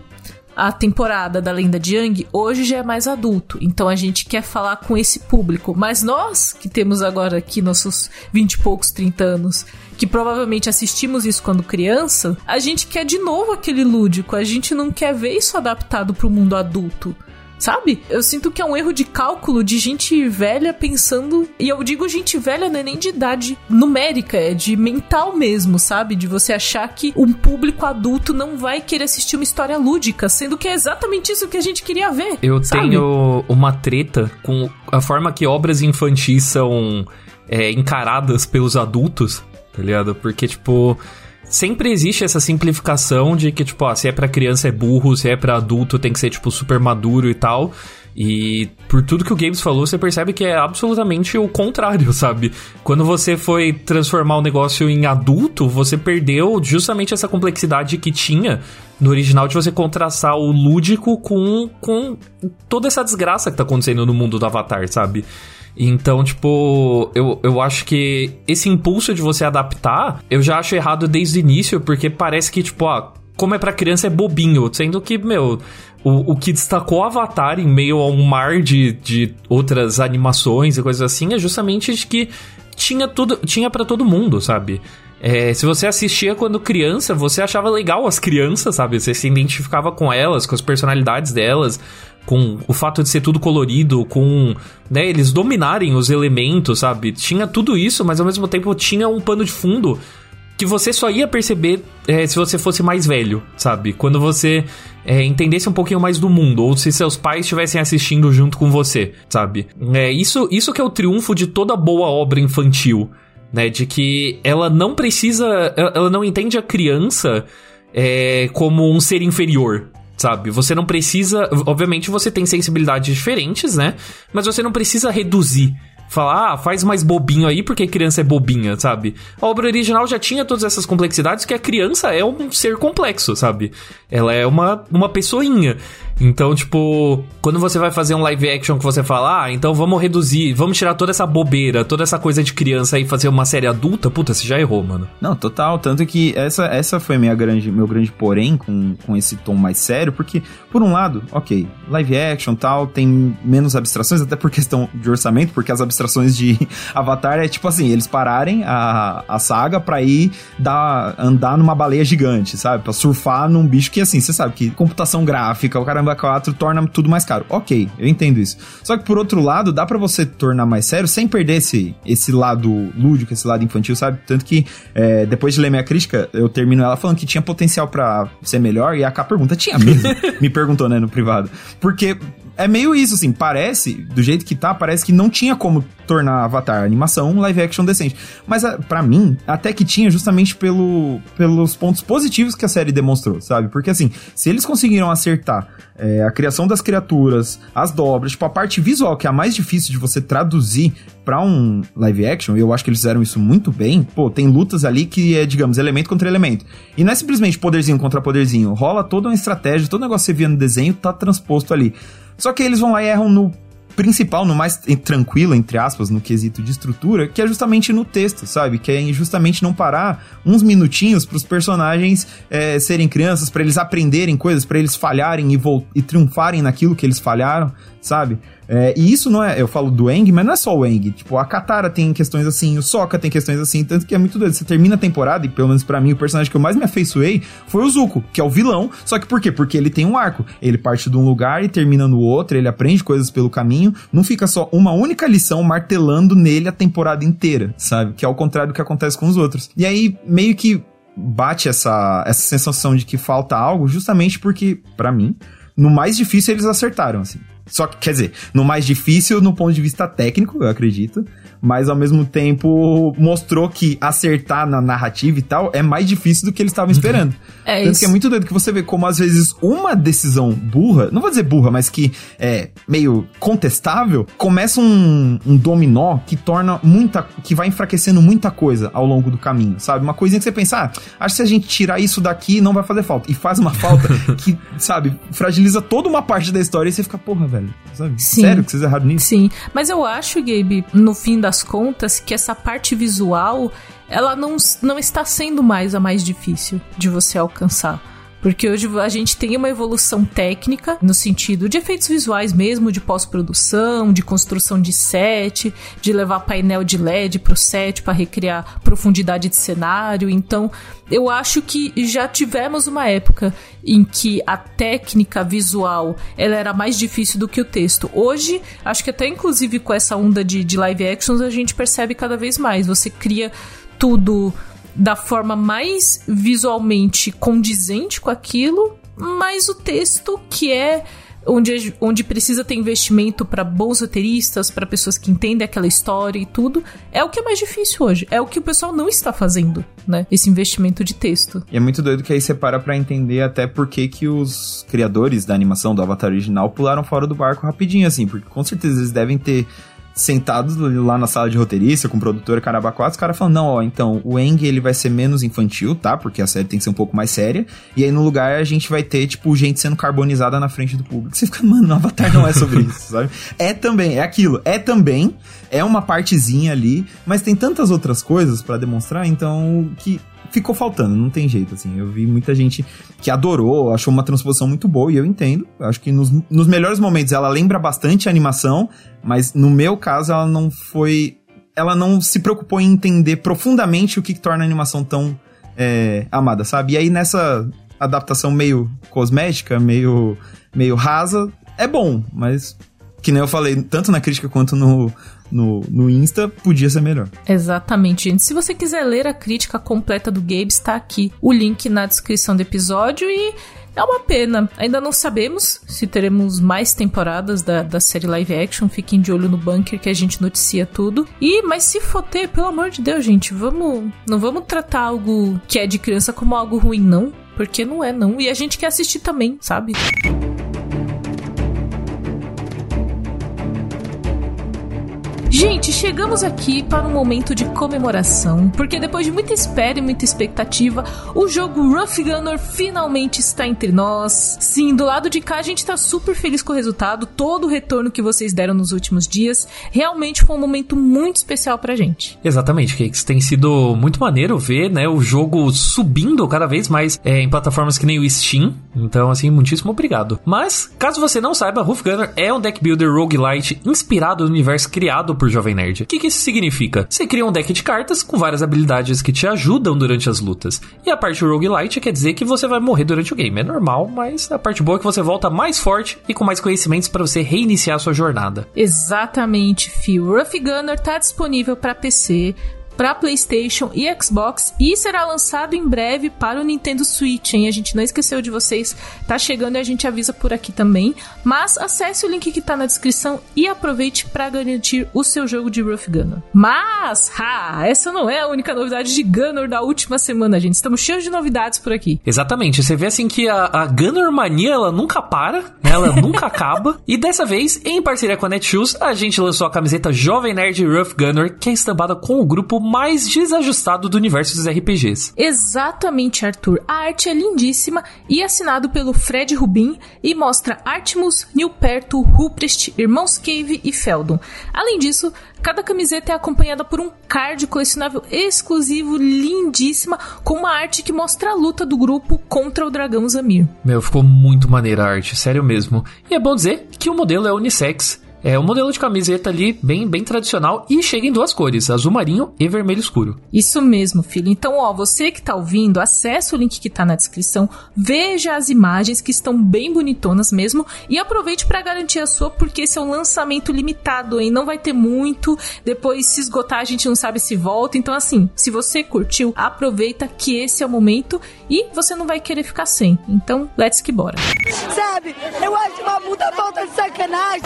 a temporada da Lenda de Yang hoje já é mais adulto, então a gente quer falar com esse público. Mas nós, que temos agora aqui nossos 20 e poucos, 30 anos, que provavelmente assistimos isso quando criança, a gente quer de novo aquele lúdico, a gente não quer ver isso adaptado pro mundo adulto. Sabe? Eu sinto que é um erro de cálculo de gente velha pensando. E eu digo gente velha não é nem de idade numérica, é de mental mesmo, sabe? De você achar que um público adulto não vai querer assistir uma história lúdica, sendo que é exatamente isso que a gente queria ver. Eu sabe? tenho uma treta com a forma que obras infantis são é, encaradas pelos adultos, tá ligado? Porque, tipo. Sempre existe essa simplificação de que, tipo, ah, se é pra criança é burro, se é pra adulto tem que ser, tipo, super maduro e tal. E por tudo que o Games falou, você percebe que é absolutamente o contrário, sabe? Quando você foi transformar o negócio em adulto, você perdeu justamente essa complexidade que tinha no original de você contrastar o lúdico com, com toda essa desgraça que tá acontecendo no mundo do Avatar, sabe? Então, tipo, eu, eu acho que esse impulso de você adaptar, eu já acho errado desde o início, porque parece que, tipo, ah, como é pra criança é bobinho, sendo que, meu, o, o que destacou Avatar em meio a um mar de, de outras animações e coisas assim é justamente de que tinha tudo, tinha para todo mundo, sabe? É, se você assistia quando criança, você achava legal as crianças, sabe? Você se identificava com elas, com as personalidades delas, com o fato de ser tudo colorido, com né, eles dominarem os elementos, sabe? Tinha tudo isso, mas ao mesmo tempo tinha um pano de fundo que você só ia perceber é, se você fosse mais velho, sabe? Quando você é, entendesse um pouquinho mais do mundo, ou se seus pais estivessem assistindo junto com você, sabe? É, isso, isso que é o triunfo de toda boa obra infantil, né? De que ela não precisa. Ela não entende a criança é, como um ser inferior, sabe? Você não precisa. Obviamente você tem sensibilidades diferentes, né? Mas você não precisa reduzir. Falar, ah, faz mais bobinho aí porque criança é bobinha, sabe? A obra original já tinha todas essas complexidades que a criança é um ser complexo, sabe? Ela é uma, uma pessoinha. Então, tipo, quando você vai fazer um live action que você fala, ah, então vamos reduzir, vamos tirar toda essa bobeira, toda essa coisa de criança e fazer uma série adulta, puta, você já errou, mano. Não, total. Tanto que essa, essa foi minha grande, meu grande porém com, com esse tom mais sério, porque, por um lado, ok, live action tal, tem menos abstrações, até por questão de orçamento, porque as abstrações de Avatar é tipo assim, eles pararem a, a saga pra ir dar, andar numa baleia gigante, sabe? Pra surfar num bicho que, assim, você sabe que computação gráfica, o caramba 4 torna tudo mais caro. Ok, eu entendo isso. Só que por outro lado, dá para você tornar mais sério sem perder esse, esse lado lúdico, esse lado infantil, sabe? Tanto que é, depois de ler minha crítica, eu termino ela falando que tinha potencial para ser melhor e a K pergunta, tinha mesmo? Me perguntou, né, no privado. Porque é meio isso, assim, parece, do jeito que tá, parece que não tinha como tornar Avatar animação um live action decente. Mas para mim, até que tinha justamente pelo, pelos pontos positivos que a série demonstrou, sabe? Porque assim, se eles conseguiram acertar é, a criação das criaturas, as dobras, tipo, a parte visual, que é a mais difícil de você traduzir para um live action, eu acho que eles fizeram isso muito bem. Pô, tem lutas ali que é, digamos, elemento contra elemento. E não é simplesmente poderzinho contra poderzinho, rola toda uma estratégia, todo negócio que você via no desenho tá transposto ali. Só que eles vão lá e erram no principal, no mais tranquilo, entre aspas, no quesito de estrutura, que é justamente no texto, sabe? Que é justamente não parar uns minutinhos para os personagens é, serem crianças, para eles aprenderem coisas, para eles falharem e, e triunfarem naquilo que eles falharam, sabe? É, e isso não é, eu falo do Eng, mas não é só o Eng. Tipo, a Katara tem questões assim, o Sokka tem questões assim, tanto que é muito doido. Você termina a temporada, e pelo menos para mim, o personagem que eu mais me afeiçoei foi o Zuko, que é o vilão. Só que por quê? Porque ele tem um arco. Ele parte de um lugar e termina no outro, ele aprende coisas pelo caminho. Não fica só uma única lição martelando nele a temporada inteira, sabe? Que é ao contrário do que acontece com os outros. E aí, meio que bate essa, essa sensação de que falta algo, justamente porque, para mim, no mais difícil eles acertaram, assim. Só que, quer dizer, no mais difícil no ponto de vista técnico, eu acredito mas ao mesmo tempo mostrou que acertar na narrativa e tal é mais difícil do que eles estavam uhum. esperando. É Tanto isso. que é muito doido que você vê como às vezes uma decisão burra, não vou dizer burra, mas que é meio contestável, começa um, um dominó que torna muita. que vai enfraquecendo muita coisa ao longo do caminho, sabe? Uma coisinha que você pensa, ah, acho que se a gente tirar isso daqui não vai fazer falta. E faz uma falta que, sabe, fragiliza toda uma parte da história e você fica, porra, velho, sabe? Sim. Sério que vocês erraram nisso? Sim, mas eu acho, Gabe, no fim das das contas que essa parte visual ela não, não está sendo mais a mais difícil de você alcançar. Porque hoje a gente tem uma evolução técnica no sentido de efeitos visuais mesmo, de pós-produção, de construção de set, de levar painel de LED pro set para recriar profundidade de cenário. Então, eu acho que já tivemos uma época em que a técnica visual ela era mais difícil do que o texto. Hoje, acho que até inclusive com essa onda de, de live actions, a gente percebe cada vez mais. Você cria tudo da forma mais visualmente condizente com aquilo, mas o texto que é onde, onde precisa ter investimento para bons roteiristas, para pessoas que entendem aquela história e tudo, é o que é mais difícil hoje. É o que o pessoal não está fazendo, né? Esse investimento de texto. E é muito doido que aí você para pra entender até por que, que os criadores da animação do Avatar original pularam fora do barco rapidinho, assim, porque com certeza eles devem ter sentados lá na sala de roteirista com o produtor Caraba 4, os caras falam, não, ó, então, o Eng ele vai ser menos infantil, tá? Porque a série tem que ser um pouco mais séria. E aí no lugar a gente vai ter, tipo, gente sendo carbonizada na frente do público. Você fica, mano, o Avatar não é sobre isso, sabe? É também, é aquilo, é também, é uma partezinha ali, mas tem tantas outras coisas para demonstrar, então, que ficou faltando, não tem jeito, assim. Eu vi muita gente que adorou, achou uma transposição muito boa, e eu entendo. Acho que nos, nos melhores momentos ela lembra bastante a animação, mas no meu caso ela não foi. Ela não se preocupou em entender profundamente o que, que torna a animação tão é, amada, sabe? E aí nessa adaptação meio cosmética, meio, meio rasa, é bom, mas que nem eu falei, tanto na crítica quanto no, no, no Insta, podia ser melhor. Exatamente, gente. Se você quiser ler a crítica completa do Gabe, está aqui o link na descrição do episódio e é uma pena. Ainda não sabemos se teremos mais temporadas da, da série live action. Fiquem de olho no bunker que a gente noticia tudo. E, mas se for ter, pelo amor de Deus, gente, vamos. Não vamos tratar algo que é de criança como algo ruim, não. Porque não é, não. E a gente quer assistir também, sabe? Gente, chegamos aqui para um momento de comemoração, porque depois de muita espera e muita expectativa, o jogo Rough Gunner finalmente está entre nós. Sim, do lado de cá a gente está super feliz com o resultado, todo o retorno que vocês deram nos últimos dias. Realmente foi um momento muito especial pra gente. Exatamente, Cakes. Tem sido muito maneiro ver, né, o jogo subindo cada vez mais é, em plataformas que nem o Steam. Então, assim, muitíssimo obrigado. Mas, caso você não saiba, Rough Gunner é um deck builder roguelite inspirado no universo criado por Jovem Nerd. O que, que isso significa? Você cria um deck de cartas com várias habilidades que te ajudam durante as lutas. E a parte roguelite quer dizer que você vai morrer durante o game. É normal, mas a parte boa é que você volta mais forte e com mais conhecimentos para você reiniciar a sua jornada. Exatamente, Phil. Rough Gunner tá disponível para PC, para PlayStation e Xbox e será lançado em breve para o Nintendo Switch, hein? A gente não esqueceu de vocês, tá chegando e a gente avisa por aqui também. Mas acesse o link que tá na descrição e aproveite para garantir o seu jogo de Rough Gunner. Mas, ha, essa não é a única novidade de Gunner da última semana, gente. Estamos cheios de novidades por aqui. Exatamente, você vê assim que a, a Gunner Mania ela nunca para, né? ela nunca acaba. E dessa vez, em parceria com a Netshoes, a gente lançou a camiseta Jovem Nerd Rough Gunner, que é estampada com o grupo mais desajustado do universo dos RPGs. Exatamente, Arthur. A arte é lindíssima e assinado pelo Fred Rubin e mostra Artemus, Nilperto, Ruprecht, Irmãos Cave e Feldon. Além disso, cada camiseta é acompanhada por um card colecionável exclusivo, lindíssima, com uma arte que mostra a luta do grupo contra o dragão Zamir. Meu, ficou muito maneira a arte, sério mesmo. E é bom dizer que o modelo é unissex É um modelo de camiseta ali bem, bem tradicional e chega em duas cores, azul marinho e vermelho escuro. Isso mesmo, filho. Então, ó, você que tá ouvindo, acesse o link que tá na descrição, veja as imagens que estão bem bonitonas mesmo e aproveite para garantir a sua, porque esse é um lançamento limitado, hein? Não vai ter muito, depois se esgotar a gente não sabe se volta. Então, assim, se você curtiu, aproveita que esse é o momento e você não vai querer ficar sem. Então, let's que bora. Sabe, eu acho uma puta falta de sacanagem.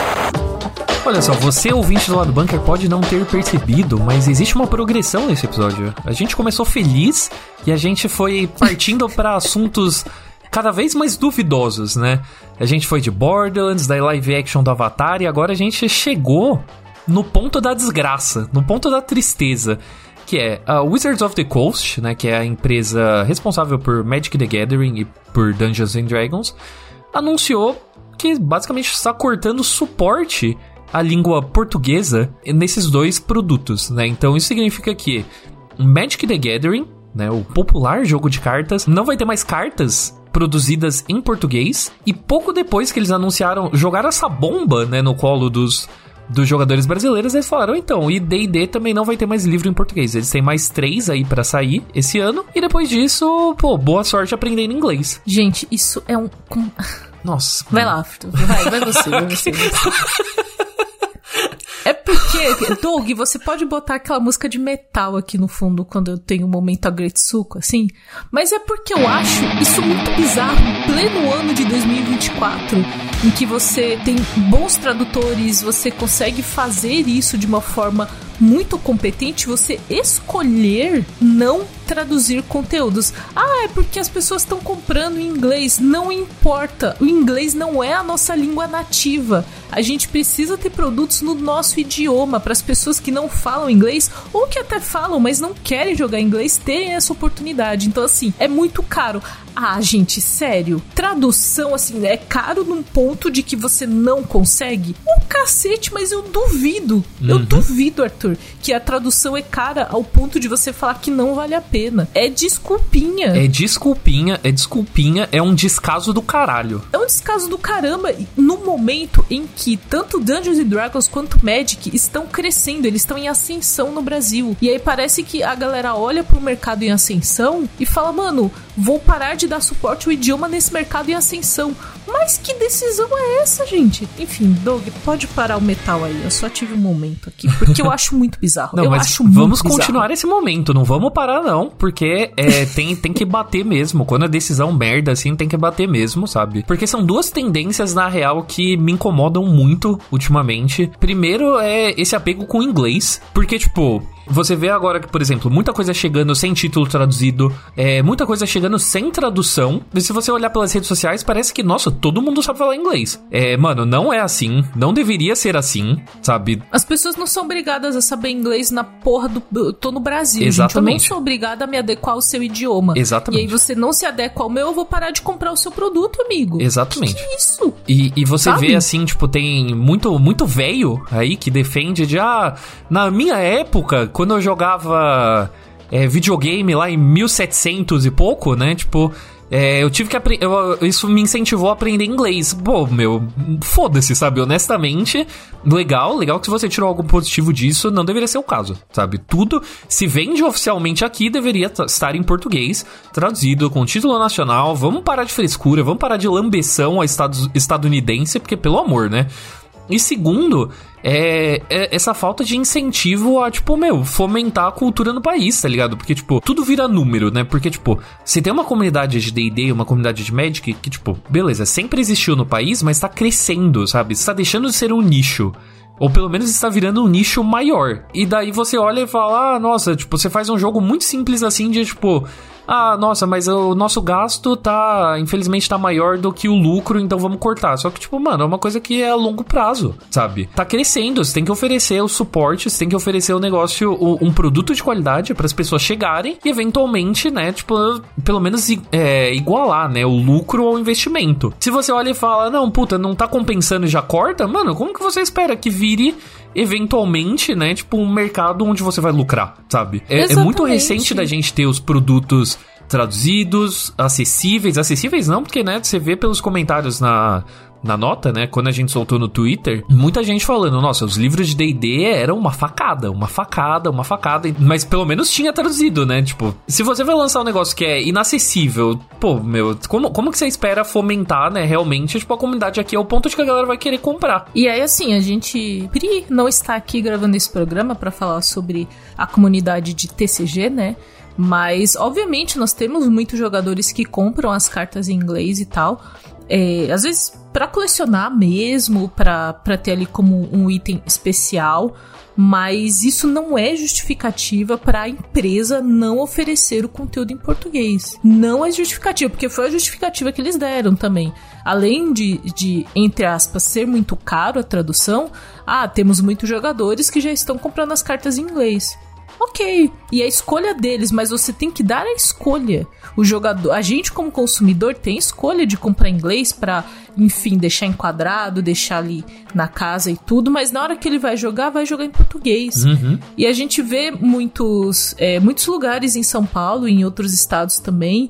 Olha só, você ouvinte do lado bunker pode não ter percebido, mas existe uma progressão nesse episódio. A gente começou feliz e a gente foi partindo para assuntos cada vez mais duvidosos, né? A gente foi de Borderlands, da live action do Avatar e agora a gente chegou no ponto da desgraça, no ponto da tristeza, que é a Wizards of the Coast, né, que é a empresa responsável por Magic the Gathering e por Dungeons and Dragons, anunciou que basicamente está cortando suporte à língua portuguesa nesses dois produtos, né? Então isso significa que Magic the Gathering, né, o popular jogo de cartas, não vai ter mais cartas produzidas em português e pouco depois que eles anunciaram, jogaram essa bomba, né, no colo dos dos jogadores brasileiros, eles falaram então, e D&D também não vai ter mais livro em português. Eles têm mais três aí para sair esse ano e depois disso, pô, boa sorte aprendendo inglês. Gente, isso é um Nossa. Vai lá, Arthur. Vai, vai você, vai você. Vai você. É porque, Doug, você pode botar aquela música de metal aqui no fundo quando eu tenho um momento Agretsuko, assim. Mas é porque eu acho isso muito bizarro, em pleno ano de 2024, em que você tem bons tradutores, você consegue fazer isso de uma forma muito competente você escolher não traduzir conteúdos. Ah, é porque as pessoas estão comprando em inglês. Não importa. O inglês não é a nossa língua nativa. A gente precisa ter produtos no nosso idioma para as pessoas que não falam inglês ou que até falam, mas não querem jogar inglês terem essa oportunidade. Então, assim, é muito caro. Ah, gente, sério. Tradução, assim, é caro num ponto de que você não consegue? O cacete, mas eu duvido. Uhum. Eu duvido, Arthur, que a tradução é cara ao ponto de você falar que não vale a pena. É desculpinha. É desculpinha, é desculpinha, é um descaso do caralho. É um descaso do caramba no momento em que tanto Dungeons Dragons quanto Magic estão crescendo, eles estão em ascensão no Brasil. E aí parece que a galera olha pro mercado em ascensão e fala, mano, vou parar de dar suporte ao idioma nesse mercado em ascensão. Mas que decisão é essa, gente? Enfim, Doug, pode parar o metal aí. Eu só tive um momento aqui, porque eu acho muito bizarro. Não, eu mas acho vamos muito bizarro. continuar esse momento, não vamos parar não, porque é, tem, tem que bater mesmo. Quando a decisão merda assim, tem que bater mesmo, sabe? Porque são duas tendências na real que me incomodam muito ultimamente. Primeiro é esse apego com o inglês, porque tipo, você vê agora que, por exemplo, muita coisa chegando sem título traduzido, é, muita coisa chegando sem tradução. E se você olhar pelas redes sociais, parece que, nossa, todo mundo sabe falar inglês. É, mano, não é assim. Não deveria ser assim, sabe? As pessoas não são obrigadas a saber inglês na porra do. Eu tô no Brasil, Exatamente. gente. Eu não sou obrigada a me adequar ao seu idioma. Exatamente. E aí você não se adequa ao meu, eu vou parar de comprar o seu produto, amigo. Exatamente. Que isso? E, e você Sabe? vê assim, tipo, tem muito muito velho aí que defende de ah, na minha época, quando eu jogava é, videogame lá em 1700 e pouco, né? Tipo, é, eu tive que aprender. Isso me incentivou a aprender inglês. Pô, meu, foda-se, sabe? Honestamente, legal, legal que se você tirou algo positivo disso, não deveria ser o caso, sabe? Tudo, se vende oficialmente aqui, deveria estar em português, traduzido com título nacional. Vamos parar de frescura, vamos parar de lambeção ao Estados, estadunidense, porque pelo amor, né? E segundo, é, é essa falta de incentivo a, tipo, meu, fomentar a cultura no país, tá ligado? Porque, tipo, tudo vira número, né? Porque, tipo, se tem uma comunidade de D&D, uma comunidade de Magic, que, tipo, beleza, sempre existiu no país, mas tá crescendo, sabe? Está deixando de ser um nicho. Ou pelo menos está virando um nicho maior. E daí você olha e fala, ah, nossa, tipo, você faz um jogo muito simples assim de, tipo... Ah, nossa, mas o nosso gasto tá, infelizmente, tá maior do que o lucro, então vamos cortar. Só que, tipo, mano, é uma coisa que é a longo prazo, sabe? Tá crescendo, você tem que oferecer o suporte, você tem que oferecer o negócio, o- um produto de qualidade para as pessoas chegarem e, eventualmente, né, tipo, pelo menos é, igualar, né, o lucro ao investimento. Se você olha e fala, não, puta, não tá compensando e já corta, mano, como que você espera que vire eventualmente, né, tipo, um mercado onde você vai lucrar, sabe? É, é muito recente da gente ter os produtos traduzidos, acessíveis, acessíveis não, porque, né, você vê pelos comentários na, na nota, né? Quando a gente soltou no Twitter, muita gente falando, nossa, os livros de D&D eram uma facada, uma facada, uma facada, mas pelo menos tinha traduzido, né? Tipo, se você vai lançar um negócio que é inacessível, pô, meu, como, como que você espera fomentar, né, realmente, tipo, a comunidade aqui é o ponto de que a galera vai querer comprar. E aí, assim, a gente. Pri não está aqui gravando esse programa para falar sobre a comunidade de TCG, né? Mas, obviamente, nós temos muitos jogadores que compram as cartas em inglês e tal. É, às vezes para colecionar mesmo, para ter ali como um item especial, mas isso não é justificativa para a empresa não oferecer o conteúdo em português. Não é justificativa, porque foi a justificativa que eles deram também. Além de, de entre aspas, ser muito caro a tradução, ah, temos muitos jogadores que já estão comprando as cartas em inglês ok. E a escolha deles, mas você tem que dar a escolha. O jogador, a gente como consumidor tem escolha de comprar inglês para, enfim, deixar enquadrado, deixar ali na casa e tudo, mas na hora que ele vai jogar, vai jogar em português. Uhum. E a gente vê muitos, é, muitos lugares em São Paulo e em outros estados também.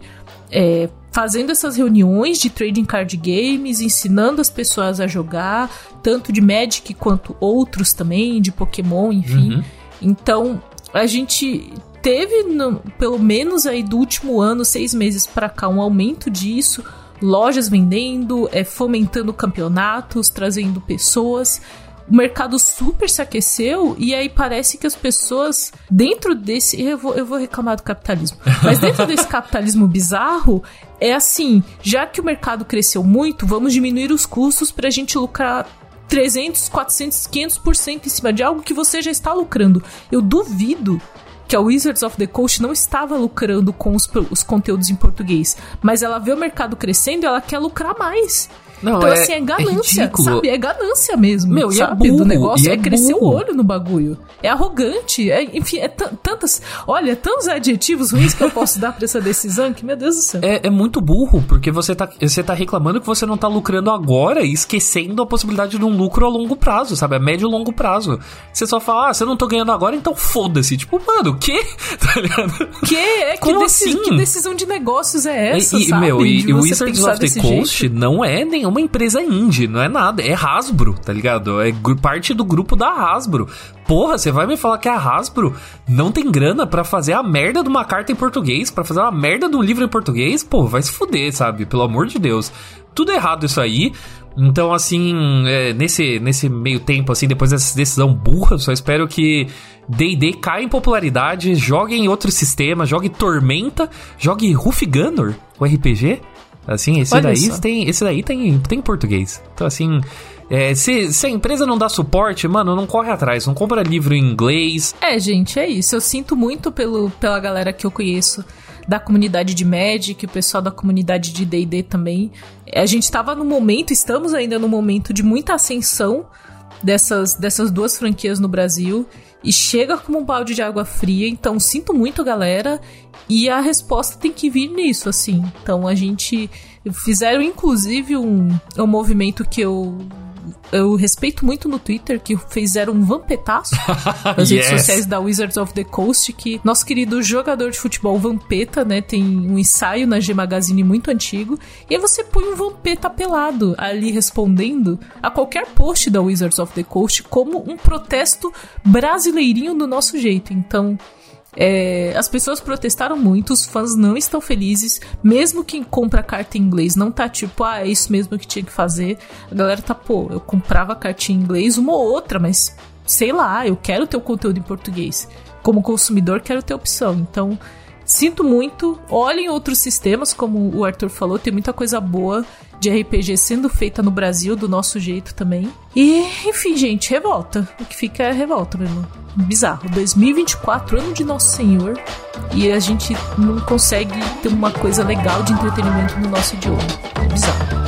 É, fazendo essas reuniões de trading card games, ensinando as pessoas a jogar, tanto de Magic quanto outros também, de Pokémon, enfim. Uhum. Então, a gente teve, no, pelo menos aí do último ano, seis meses para cá, um aumento disso. Lojas vendendo, é, fomentando campeonatos, trazendo pessoas. O mercado super se aqueceu e aí parece que as pessoas, dentro desse. Eu vou, eu vou reclamar do capitalismo. Mas dentro desse capitalismo bizarro, é assim: já que o mercado cresceu muito, vamos diminuir os custos para a gente lucrar 300, 400, 500% em cima de algo que você já está lucrando. Eu duvido que a Wizards of the Coast não estava lucrando com os, os conteúdos em português, mas ela vê o mercado crescendo e ela quer lucrar mais. Não, então, é, assim, é ganância, é sabe? É ganância mesmo. Meu, e é sabe? burro, do negócio é, é crescer o burro. olho no bagulho. É arrogante. É, enfim, é tan- tantas. Olha, tantos adjetivos ruins que eu posso dar pra essa decisão que, meu Deus do céu. É, é muito burro, porque você tá, você tá reclamando que você não tá lucrando agora e esquecendo a possibilidade de um lucro a longo prazo, sabe? A médio e longo prazo. Você só fala, ah, você não tô ganhando agora, então foda-se. Tipo, mano, o quê? Tá ligado? Que é? Que, Como deci- assim? que decisão de negócios é essa, e, e, sabe? meu, e, o Wizards of the Coast jeito. não é nenhuma empresa indie, não é nada, é Hasbro, tá ligado? É parte do grupo da Hasbro. Porra, você vai me falar que a Hasbro não tem grana pra fazer a merda de uma carta em português, pra fazer uma merda de um livro em português? Pô, vai se fuder, sabe? Pelo amor de Deus. Tudo errado isso aí. Então, assim, é, nesse, nesse meio tempo, assim, depois dessa decisão burra, só espero que D&D caia em popularidade, jogue em outro sistema, jogue Tormenta, jogue Ruff Gunner, o RPG. Assim, esse Olha daí só. tem, esse daí tem, tem em português. Então, assim, é, se, se a empresa não dá suporte, mano, não corre atrás, não compra livro em inglês. É, gente, é isso. Eu sinto muito pelo, pela galera que eu conheço da comunidade de Magic, o pessoal da comunidade de D&D também. A gente tava no momento, estamos ainda no momento de muita ascensão dessas, dessas duas franquias no Brasil e chega como um balde de água fria, então sinto muito, galera, e a resposta tem que vir nisso, assim. Então a gente fizeram inclusive um, um movimento que eu eu respeito muito no Twitter, que fizeram um vampetaço nas redes Yes. sociais da Wizards of the Coast, que nosso querido jogador de futebol Vampeta, né, tem um ensaio na G Magazine muito antigo, e aí você põe um Vampeta pelado ali respondendo a qualquer post da Wizards of the Coast como um protesto brasileirinho do nosso jeito. Então, é, as pessoas protestaram muito, os fãs não estão felizes, mesmo quem compra carta em inglês não tá tipo, ah, é isso mesmo que tinha que fazer. A galera tá, pô, eu comprava cartinha em inglês, uma ou outra, mas sei lá, eu quero ter o conteúdo em português. Como consumidor, quero ter opção. Então, sinto muito. Olhem outros sistemas, como o Arthur falou, tem muita coisa boa de RPG sendo feita no Brasil, do nosso jeito também. E, enfim, gente, revolta. O que fica é revolta mesmo. Bizarro. 2024, ano de Nosso Senhor. E a gente não consegue ter uma coisa legal de entretenimento no nosso idioma. Bizarro.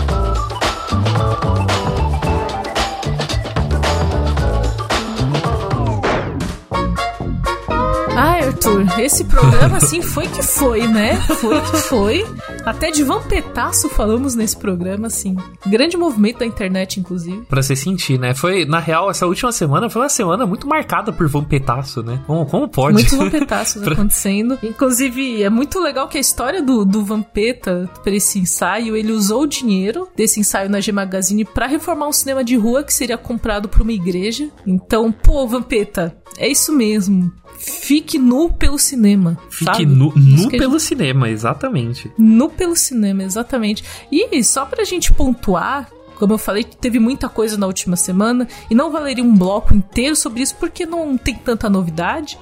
Arthur, esse programa assim foi que foi, né? Foi que foi. Até de vampetaço falamos nesse programa, assim. Grande movimento da internet, inclusive. Pra se sentir, né? Foi, na real, essa última semana foi uma semana muito marcada por vampetaço, né? Como, como pode? Muitos vampetaços acontecendo. Inclusive, é muito legal que a história do, do Vampeta, pra esse ensaio, ele usou o dinheiro desse ensaio na G Magazine pra reformar um cinema de rua que seria comprado por uma igreja. Então, pô, Vampeta, é isso mesmo. Fique nu pelo cinema. Fique sabe? nu, nu pelo gente... cinema, exatamente. Nu pelo cinema, exatamente. E só pra gente pontuar, como eu falei, teve muita coisa na última semana e não valeria um bloco inteiro sobre isso porque não tem tanta novidade.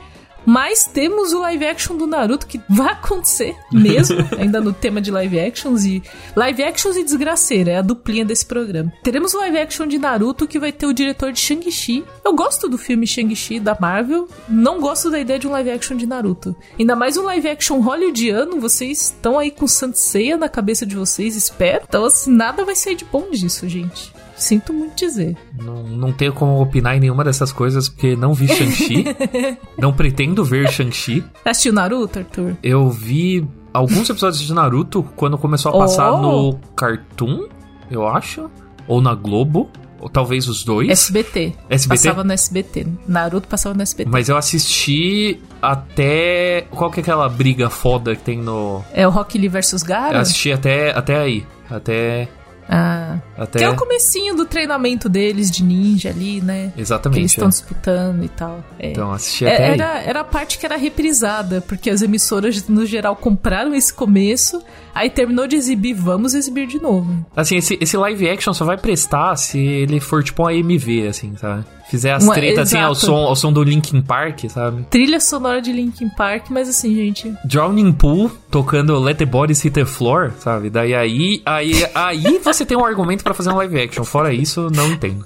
Mas temos o live action do Naruto que vai acontecer mesmo, ainda no tema de live actions e live actions e desgraceira, é a duplinha desse programa. Teremos o live action de Naruto que vai ter o diretor de Shang-Chi. Eu gosto do filme Shang-Chi da Marvel, não gosto da ideia de um live action de Naruto. Ainda mais um live action hollywoodiano, vocês estão aí com Seiya na cabeça de vocês, espero. Então assim, nada vai sair de bom disso, gente. Sinto muito dizer. Não, não tenho como opinar em nenhuma dessas coisas, porque não vi Shang-Chi. não pretendo ver Shang-Chi. Assistiu Naruto, Arthur? Eu vi alguns episódios de Naruto quando começou a passar oh. no Cartoon, eu acho. Ou na Globo. Ou talvez os dois. SBT. SBT. Passava no SBT. Naruto passava no SBT. Mas eu assisti até. Qual que é aquela briga foda que tem no. É o Rock Lee vs Gara? Eu assisti até, até aí. Até. Ah. Até... Que é o comecinho do treinamento deles de ninja ali, né? Exatamente. Que eles estão é. disputando e tal. É. Então, assisti é, até é, era, era a parte que era reprisada, porque as emissoras, no geral, compraram esse começo, aí terminou de exibir, vamos exibir de novo. Assim, esse, esse live action só vai prestar se ele for tipo um AMV, assim, sabe? Fizer as tretas assim ao som, ao som do Linkin Park, sabe? Trilha sonora de Linkin Park, mas assim, gente. Drowning Pool tocando Let the Bodies Hit the Floor, sabe? Daí aí, aí, aí você tem um argumento para fazer um live action. Fora isso, não entendo.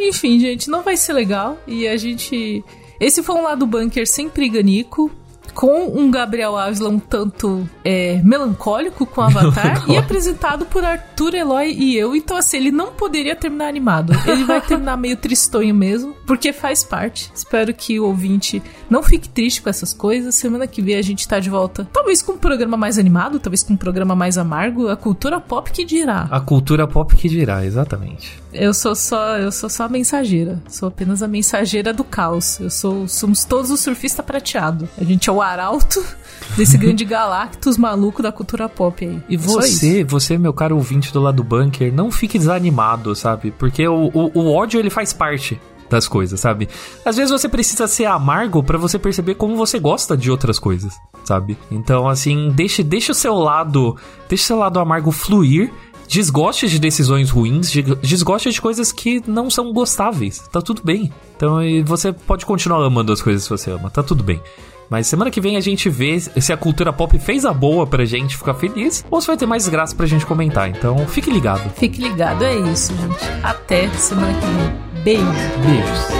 Enfim, gente, não vai ser legal. E a gente. Esse foi um lado bunker sem priganico com um Gabriel Ávila um tanto é, melancólico com o Avatar e apresentado por Arthur Eloy e eu. Então, assim, ele não poderia terminar animado. Ele vai terminar meio tristonho mesmo, porque faz parte. Espero que o ouvinte não fique triste com essas coisas. Semana que vem a gente tá de volta. Talvez com um programa mais animado, talvez com um programa mais amargo. A cultura pop que dirá. A cultura pop que dirá, exatamente. Eu sou só, eu sou só a mensageira. Sou apenas a mensageira do caos. Eu sou, somos todos o surfista prateado. A gente é o arauto desse grande galactus maluco da cultura pop aí. E você, você, meu caro ouvinte do lado do bunker, não fique desanimado, sabe? Porque o, o, o ódio ele faz parte das coisas, sabe? Às vezes você precisa ser amargo para você perceber como você gosta de outras coisas, sabe? Então, assim, deixe, deixe o seu lado, deixe o seu lado amargo fluir desgoste de decisões ruins, desgoste de coisas que não são gostáveis. Tá tudo bem. Então você pode continuar amando as coisas que você ama, tá tudo bem. Mas semana que vem a gente vê se a cultura pop fez a boa pra gente ficar feliz ou se vai ter mais graça pra gente comentar. Então fique ligado. Fique ligado, é isso, gente. Até semana que vem. Beijo. Beijos.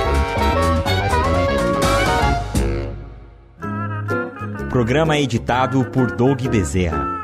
Programa editado por Doug Bezerra.